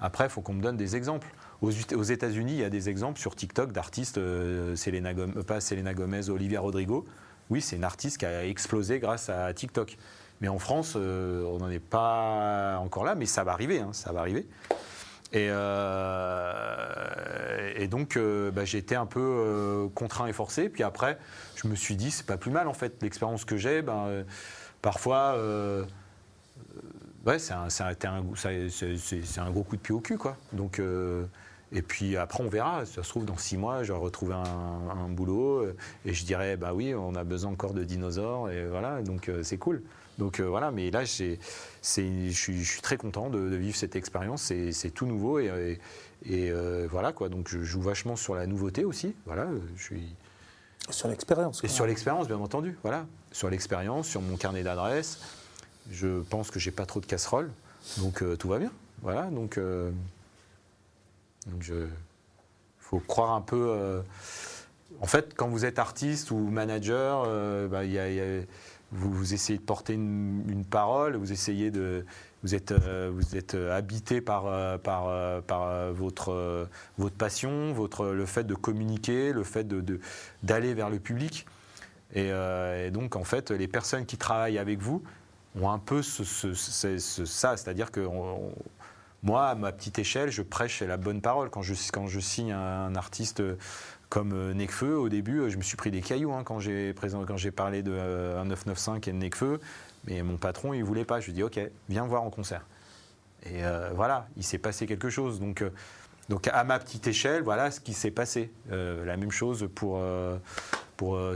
S2: Après, il faut qu'on me donne des exemples. Aux, États-Unis, il y a des exemples sur TikTok d'artistes, Selena Gom- euh, pas Selena Gomez, Olivia Rodrigo. Oui, c'est une artiste qui a explosé grâce à TikTok. Mais en France, on n'en est pas encore là, mais ça va arriver, hein, ça va arriver. Et, euh, et donc, euh, bah, j'ai été un peu euh, contraint et forcé. Puis après, je me suis dit, c'est pas plus mal en fait. L'expérience que j'ai, ben, parfois, ouais, c'est un, un- gros coup de pied au cul, quoi. Donc, et puis après, on verra. Ça se trouve, dans six mois, j'aurai retrouvé un, un boulot euh, et je dirais, bah oui, on a besoin encore de dinosaures et voilà. Donc, euh, c'est cool. Donc euh, voilà, mais là, je suis, très content de, de vivre cette expérience. C'est tout nouveau et, et- et, euh, voilà quoi. Donc je joue vachement sur la nouveauté aussi. Voilà, je suis
S1: Sur l'expérience.
S2: et sur l'expérience, bien entendu. Voilà, sur l'expérience, sur mon carnet d'adresses. Je pense que j'ai pas trop de casseroles, donc tout va bien. Voilà, donc donc je faut croire un peu. euh, en fait, quand vous êtes artiste ou manager, euh, bah, vous, essayez de porter une, parole, vous essayez de, vous êtes, euh, vous êtes habité par, par, par votre, votre passion, votre, le fait de communiquer, le fait de, de- d'aller vers le public. Et, donc, en fait, les personnes qui travaillent avec vous ont un peu ça, c'est-à-dire que on- on- moi, à ma petite échelle, je prêche la bonne parole. Quand je, signe un, artiste comme euh, Necfeu, au début, euh, je me suis pris des cailloux hein, quand j'ai parlé de euh, un 995 et de Necfeu. Mais mon patron, il voulait pas. Je lui ai dit, OK, viens voir en concert. Et euh, voilà, il s'est passé quelque chose. Donc, à ma petite échelle, voilà ce qui s'est passé. La même chose pour,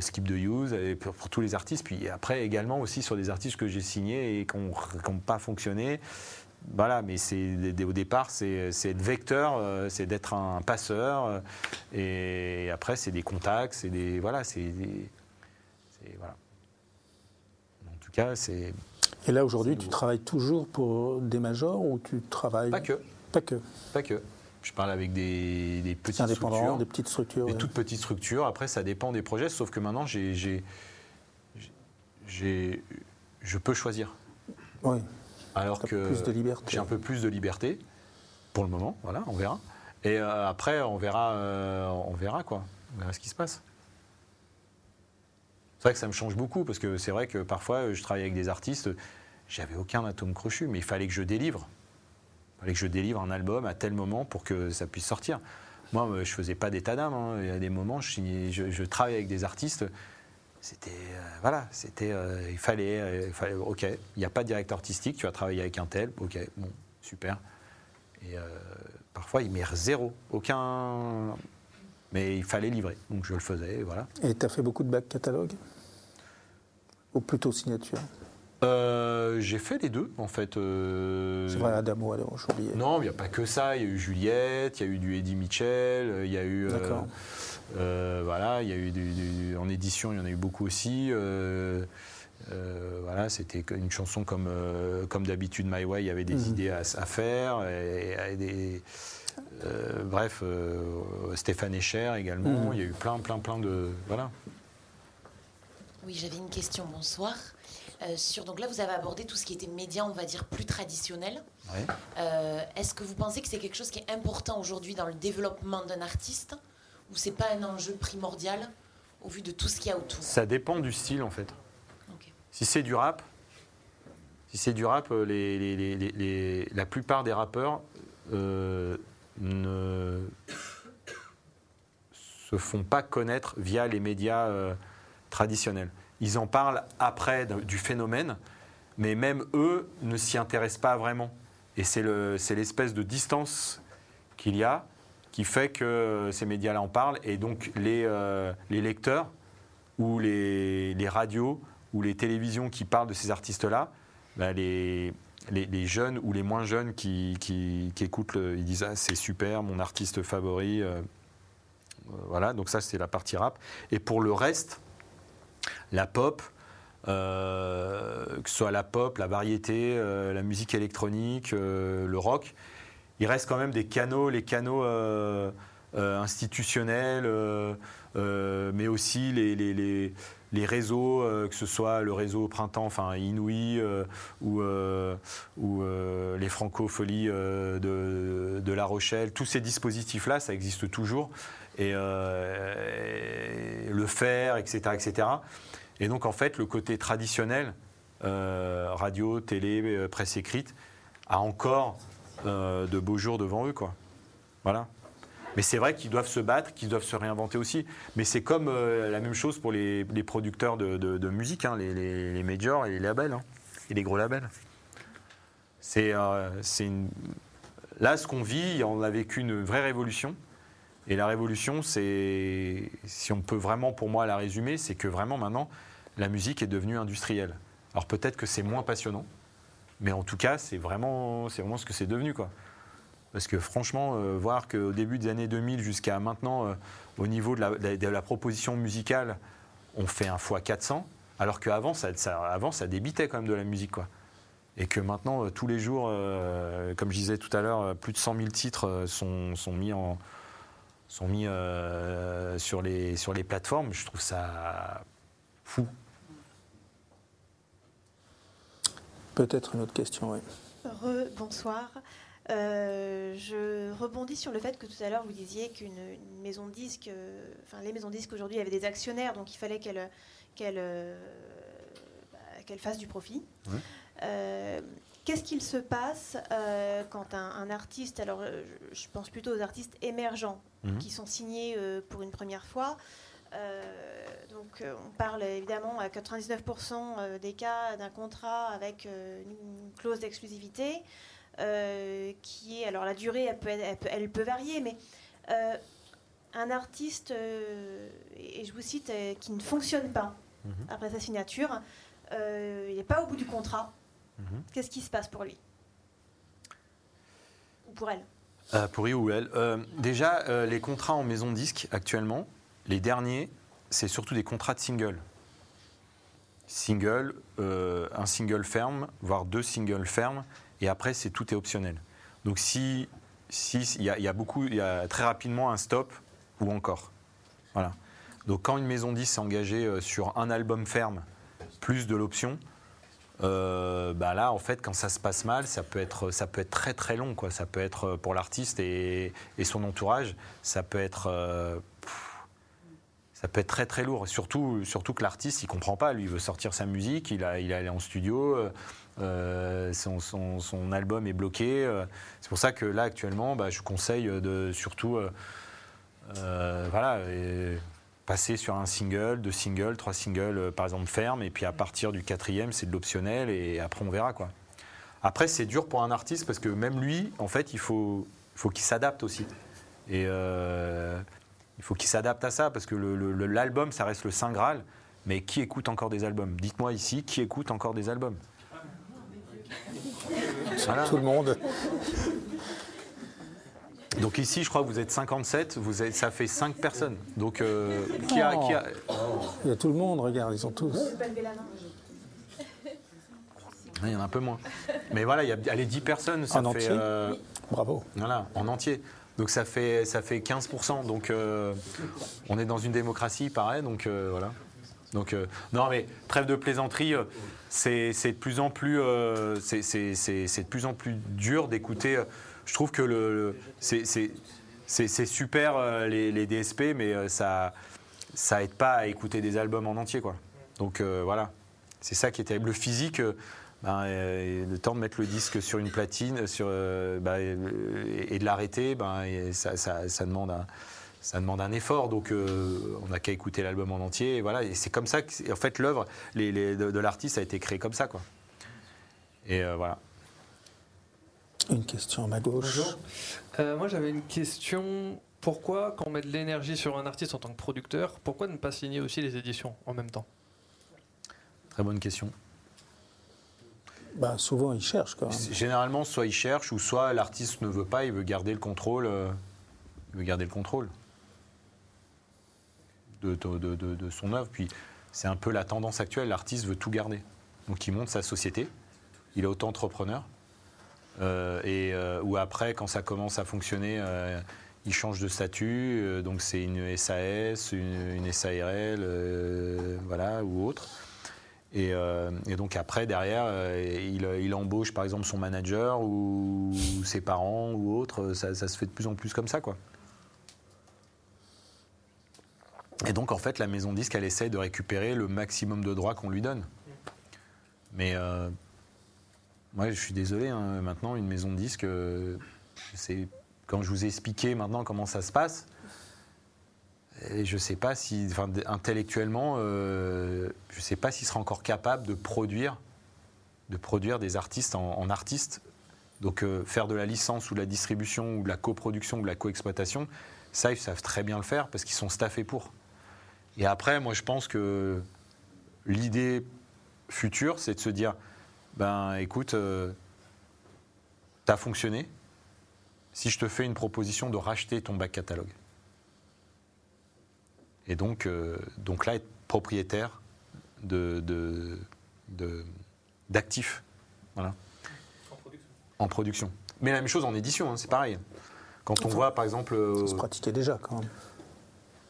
S2: Skip the Use et pour tous les artistes. Puis après également aussi sur des artistes que j'ai signés et qui n'ont pas fonctionné. Voilà, mais c'est au départ, c'est être vecteur, euh, c'est d'être un passeur. euh, et après, c'est des contacts, c'est des voilà, c'est voilà. En tout cas, c'est
S1: Et là, aujourd'hui, tu travailles toujours pour des majors ou tu travailles.
S2: pas que,
S1: Pas que.
S2: pas que. Je parle avec des, des petites structures.
S1: des petites structures.
S2: Des
S1: ouais.
S2: toutes petites structures. Après, ça dépend des projets, sauf que maintenant, j'ai- je peux choisir.
S1: Oui,
S2: Alors que j'ai un peu plus de liberté pour le moment. Voilà, on verra. Et euh, après, on verra, euh, on verra quoi. On verra ce qui se passe. C'est vrai que ça me change beaucoup parce que c'est vrai que parfois, je travaille avec des artistes. J'avais aucun atome crochu, mais il fallait que je délivre. Il fallait que je délivre un album à tel moment pour que ça puisse sortir. Moi, euh, je faisais pas d'état d'âme. hein. Il y a des moments, je, je, je travaillais avec des artistes. C'était euh, voilà, c'était euh, il fallait, euh, il fallait ok, il n'y a pas de directeur artistique, tu vas travailler avec un tel, ok, bon, super. Et parfois il met zéro, aucun, mais il fallait livrer, donc je le faisais, et voilà.
S1: Et tu as fait beaucoup de bacs catalogues? Ou plutôt signature
S2: Euh, j'ai fait les deux en fait. euh,
S1: C'est vrai, Adamo, alors j'ai oublié.
S2: Non, il n'y a pas que ça. Il y a eu Juliette, il y a eu du Eddie Mitchell, il y a eu.
S1: D'accord.
S2: euh, voilà, il y a eu du- du- en édition, il y en a eu beaucoup aussi. euh, euh, voilà, c'était une chanson comme, euh, comme d'habitude, My Way, il y avait des
S1: Mhm.
S2: idées à, à faire. Et, et des, euh, bref, euh, Stéphane Echer également.
S1: Mhm.
S2: Il y a eu plein, plein, plein de. Voilà.
S10: Oui, j'avais une question. Bonsoir. Euh, sur, donc là, vous avez abordé tout ce qui était média, on va dire, plus traditionnel.
S2: Ouais.
S10: Euh, Est-ce que vous pensez que c'est quelque chose qui est important aujourd'hui dans le développement d'un artiste? Ou c'est pas un enjeu primordial au vu de tout ce qu'il y a autour
S2: Ça dépend du style en fait. Si c'est du rap, si c'est du rap, euh, les, les- les- les- les- la plupart des rappeurs euh, ne se font pas connaître via les médias euh, traditionnels. Ils en parlent après du phénomène, mais même eux ne s'y intéressent pas vraiment. Et c'est le- c'est l'espèce de distance qu'il y a qui fait que ces médias-là en parlent. Et donc, les, euh, les lecteurs ou les, les radios ou les télévisions qui parlent de ces artistes-là, bah, les, les, jeunes ou les moins jeunes qui, qui- écoutent, ils disent ah, c'est super, mon artiste favori. euh, euh, voilà, donc ça c'est la partie rap. Et pour le reste, la pop, que ce soit la pop, la variété, la musique électronique, le rock, il reste quand même des canaux, les canaux euh, euh, institutionnels, euh, mais aussi les, réseaux, que ce soit le réseau Printemps, enfin Inouï, ou, les Francopholies euh, de, La Rochelle, tous ces dispositifs-là, ça existe toujours. Et, et le faire, etc., etc. Et donc, en fait, le côté traditionnel, radio, télé, presse écrite, a encore euh, de beaux jours devant eux, quoi. Voilà. Mais c'est vrai qu'ils doivent se battre, qu'ils doivent se réinventer aussi. Mais c'est comme euh, la même chose pour les, producteurs de, musique, hein, les, les- majors et les labels, hein, et les gros labels. C'est euh. Là, ce qu'on vit, on a vécu une vraie révolution. Et la révolution, c'est, si on peut vraiment pour moi la résumer, c'est que vraiment maintenant, la musique est devenue industrielle. Alors peut-être que c'est moins passionnant, mais en tout cas, c'est vraiment, c'est vraiment ce que c'est devenu. Quoi. Parce que franchement, euh, voir qu'au début des années 2000 jusqu'à maintenant, euh, au niveau de la, proposition musicale, on fait un fois 400, alors qu'avant, ça, avant, ça débitait quand même de la musique. Quoi. Et que maintenant, euh, tous les jours, comme je disais tout à l'heure, plus de 100 000 titres sont, mis, sur les plateformes. Je trouve ça fou.
S1: Peut-être une autre question, oui.
S3: Re, bonsoir. Euh, je rebondis sur le fait que tout à l'heure vous disiez qu'une une maison de disques, euh, enfin les maisons de disques aujourd'hui avaient des actionnaires, donc il fallait qu'elles qu'elles, euh, bah, fassent du profit.
S2: Ouais.
S3: Euh, Qu'est-ce qu'il se passe euh, quand un, un artiste, alors je je pense plutôt aux artistes émergents
S2: Mhm.
S3: qui sont signés euh, pour une première fois, euh, donc euh, on parle évidemment à 99% euh, des cas d'un contrat avec euh, une clause d'exclusivité euh, qui est alors la durée elle peut, être- elle peut, elle peut varier mais euh, un artiste euh, et je vous cite euh, qui ne fonctionne pas
S2: Mhm.
S3: après sa signature euh, il n'est pas au bout du contrat
S2: Mhm.
S3: qu'est-ce qui se passe pour lui? Ou pour elle?
S2: Euh, pour lui ou elle. Euh, déjà, euh, les contrats en maison de disque actuellement, les derniers, c'est surtout des contrats de single. Single, euh, un single ferme, voire deux singles fermes, et après, c'est tout est optionnel. Donc, si il y, a- beaucoup, il y a très rapidement un stop ou encore. Donc, quand une maison de disque s'est engagée euh, sur un album ferme plus de l'option, euh, bah là, en fait, quand ça se passe mal, ça peut être, très très long. Ça peut être pour l'artiste et, son entourage, ça peut être, ça peut être très très lourd. Surtout, surtout que l'artiste, il comprend pas. Lui, il veut sortir sa musique, il est en studio, euh, euh, son, album est bloqué. euh. C'est pour ça que là, actuellement, bah, je conseille de surtout, voilà. passer sur un single, deux singles, trois singles, par exemple, ferme, et puis à partir du quatrième, c'est de l'optionnel, et après, on verra, quoi. Après, c'est dur pour un artiste, parce que même lui, en fait, il faut, faut qu'il s'adapte aussi. Et il faut qu'il s'adapte à ça, parce que le- le- le- l'album, ça reste le Saint Graal, mais qui écoute encore des albums? Dites-moi ici, qui écoute encore des albums? Voilà.
S1: Tout le monde.
S2: Donc ici, je crois que vous êtes 57, vous êtes, ça fait 5 personnes. Donc, euh, qui a- qui a,
S1: Il y a tout le monde, regarde, ils sont tous.
S2: Il y en a un peu moins. Mais voilà, il y a allez, 10 personnes, ça
S1: En
S2: fait.
S1: entier
S2: euh,
S1: Bravo.
S2: voilà, en entier. Donc ça fait, ça fait 15%. Donc euh, on est dans une démocratie, pareil. Donc euh, voilà. Donc euh, non, mais trêve de plaisanterie, c'est de plus en plus, c'est- de plus en plus dur d'écouter. Je trouve que le, le- c'est- super les, les DSP, mais ça ça aide pas à écouter des albums en entier, quoi. Donc voilà, c'est ça qui terrible. Le physique. Ben, euh, le temps de mettre le disque sur une platine sur, euh, ben, et, et de l'arrêter, ben, et ça, ça- ça demande un, ça demande un effort. Donc euh, on n'a qu'à écouter l'album en entier. Et voilà, et c'est comme ça que, en fait, l'œuvre les- les- de, de l'artiste a été créée comme ça. Quoi. Et euh, voilà.
S1: Une question à ma gauche.
S11: Bonjour. Euh, moi, j'avais une question. Pourquoi, quand on met de l'énergie sur un artiste en tant que producteur, pourquoi ne pas signer aussi les éditions en même temps?
S2: Très bonne question.
S1: Bah, souvent, ils cherchent quand même.
S2: Généralement, soit il cherche, ou soit l'artiste ne veut pas, il veut garder le contrôle. euh, il veut garder le contrôle de, de- de- son œuvre. Puis c'est un peu la tendance actuelle, l'artiste veut tout garder. Donc il monte sa société, il est auto-entrepreneur. euh, et euh, ou après, quand ça commence à fonctionner, il change de statut, donc c'est une SAS, une, une SARL, voilà, ou autre. Et, euh, et donc après, derrière, euh, il, embauche par exemple son manager ou ses parents ou autre. Ça, se fait de plus en plus comme ça, quoi. Et donc en fait, la maison disque, elle essaye de récupérer le maximum de droits qu'on lui donne. Mais euh, moi, je suis désolé. hein, maintenant, une maison disque, euh, c'est quand je vous ai expliqué maintenant comment ça se passe. Et je ne sais pas si, enfin, intellectuellement, euh, je ne sais pas s'il sera encore capable de produire, de produire des artistes en, en artistes. Donc euh, faire de la licence ou de la distribution ou de la coproduction ou de la coexploitation, ça ils savent très bien le faire parce qu'ils sont staffés pour. Et après, moi je pense que l'idée future, c'est de se dire, ben écoute, euh, t'as fonctionné. Si je te fais une proposition de racheter ton bac catalogue. Et donc, euh, donc là, être propriétaire de, de- de- d'actifs. Voilà. En production. Mais la même chose en édition, hein, c'est pareil. Quand on voit, par exemple.
S1: Ça se pratiquait déjà quand même.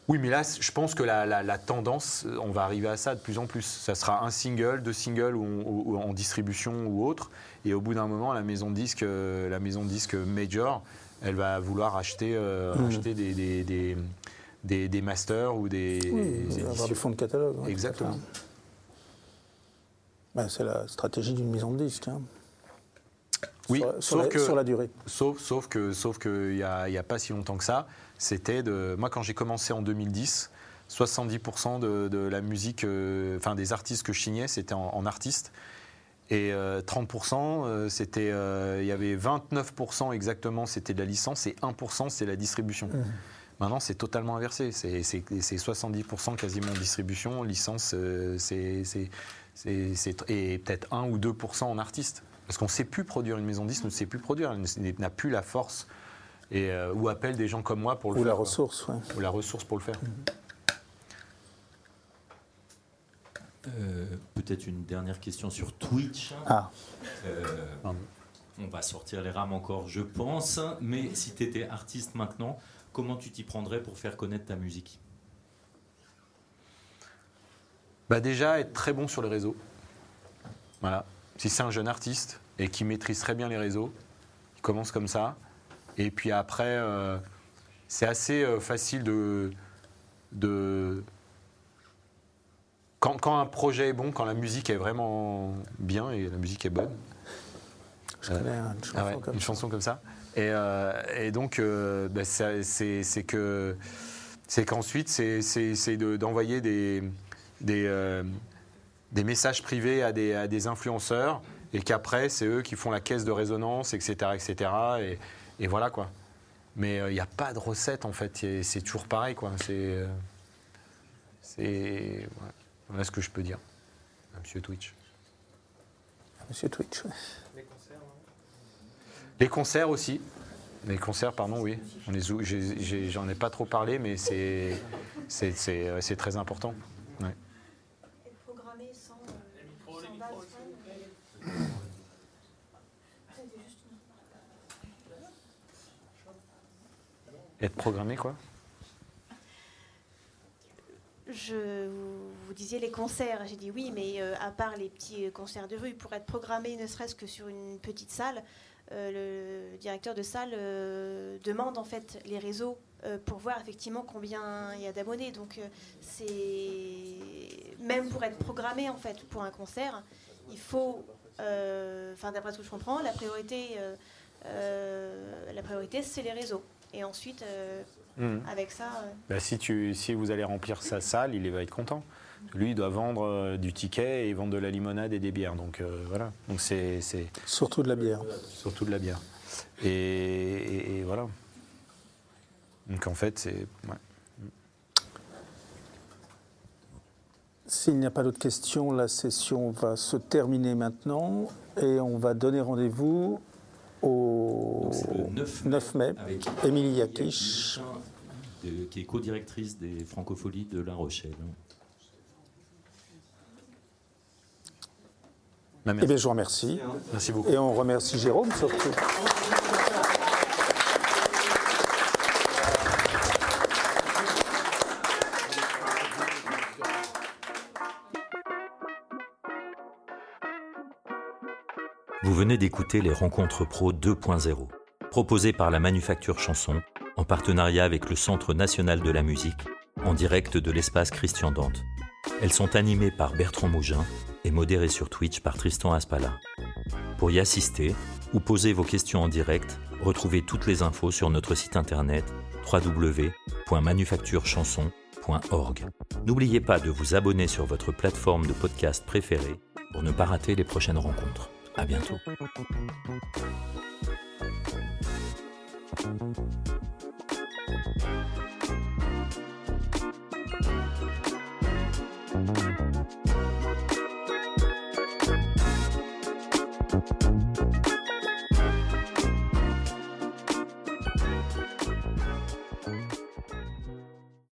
S2: Oui, mais là, je pense que la, la- la tendance, on va arriver à ça de plus en plus. Ça sera un single, deux singles ou, ou- ou en distribution ou autre. Et au bout d'un moment, la maison de disque, euh, la maison de disque major, elle va vouloir acheter, euh,
S1: Mhm.
S2: acheter des, des, des, des- des masters ou des,
S1: Oui, y avoir fonds de catalogue. ouais,
S2: Exactement.
S1: Bah, c'est la stratégie d'une maison de disque. hein.
S2: Oui,
S1: sur, sur
S2: sauf
S1: la,
S2: que,
S1: sur la durée.
S2: Sauf, sauf que, sauf que il y a, il y a pas si longtemps que ça, c'était de. Moi, quand j'ai commencé en 2010, 70% de, de la musique, euh, enfin des artistes que je signais, c'était en, en artiste. Et euh, 30%, euh, c'était, euh, il y avait 29% exactement, c'était de la licence, et 1% c'est la distribution. Maintenant, c'est totalement inversé. C'est c'est- c'est 70% quasiment distribution, licence, euh, c'est et peut-être 1 ou 2% en artiste. Parce qu'on ne sait plus produire, une maison de disque ne sait plus produire, elle n'a plus la force. Et, euh, ou appelle des gens comme moi pour le
S1: Ou
S2: faire.
S1: la
S2: quoi.
S1: ressource, ouais.
S2: Ou la ressource pour le faire.
S4: Euh, Peut-être une dernière question sur Twitch.
S1: Ah.
S4: Euh, on va sortir les rames encore, je pense. Mais si tu étais artiste maintenant, comment tu t'y prendrais pour faire connaître ta musique?
S2: Bah déjà, être très bon sur les réseaux. Voilà. Si c'est un jeune artiste et qui maîtrise très bien les réseaux, il commence comme ça. Et puis après, euh, c'est assez euh, facile de. de quand, quand un projet est bon, quand la musique est vraiment bien et la musique est bonne.
S1: Je connais une chanson
S2: Ah ouais,
S1: comme
S2: une
S1: ça.
S2: chanson comme ça. Et, euh, et donc, euh, bah, c'est c'est que c'est qu'ensuite, c'est c'est- c'est de- d'envoyer euh, des messages privés à des, influenceurs et qu'après, c'est eux qui font la caisse de résonance, etc. etc. Et, voilà quoi. Mais il n'y a pas de recette en fait, c'est toujours pareil quoi. C'est. c'est. Voilà. Voilà ce que je peux dire. Monsieur Twitch.
S1: Monsieur Twitch. ouais.
S2: Les concerts aussi. Les concerts, pardon, oui. J'en ai, pas trop parlé, mais c'est euh, très important.
S3: Euh,
S2: Être programmé, quoi
S3: Je vous, disiez les concerts. J'ai dit oui, mais euh, à part les petits concerts de rue, pour être programmé ne serait-ce que sur une petite salle, euh, le directeur de salle euh, demande en fait les réseaux euh, pour voir effectivement combien il y a d'abonnés. Donc euh, c'est même pour être programmé en fait pour un concert, il faut, euh, enfin d'après ce que je comprends, la priorité, euh, euh, la priorité c'est les réseaux. Et ensuite, euh,
S2: Mhm.
S3: avec ça. euh,
S2: Bah, si, tu, si vous allez remplir sa salle, il va être content. Lui, il doit vendre euh, du ticket et vendre de la limonade et des bières. Donc euh, voilà. Donc c'est c'est
S1: Surtout de la bière.
S2: surtout de la bière. Et, et- et voilà. Donc en fait, c'est ouais.
S1: S'il n'y a pas d'autres questions, la session va se terminer maintenant et on va donner rendez-vous au
S4: Donc, c'est le 9 mai,
S1: 9 mai.
S4: avec
S1: Émilie Yakish.
S4: qui est co-directrice des Francopholies de La Rochelle.
S2: Bah,
S1: Eh bien, je vous remercie.
S2: Merci beaucoup.
S1: Et on remercie Jérôme surtout.
S4: Vous venez d'écouter les Rencontres Pro 2.0, proposées par la Manufacture Chanson, en partenariat avec le Centre national de la musique, en direct de l'espace Christian Dante. Elles sont animées par Bertrand Mougin et modérées sur Twitch par Tristan Aspala. Pour y assister ou poser vos questions en direct, retrouvez toutes les infos sur notre site internet www.manufacturechanson.org. N'oubliez pas de vous abonner sur votre plateforme de podcast préférée pour ne pas rater les prochaines rencontres. À bientôt.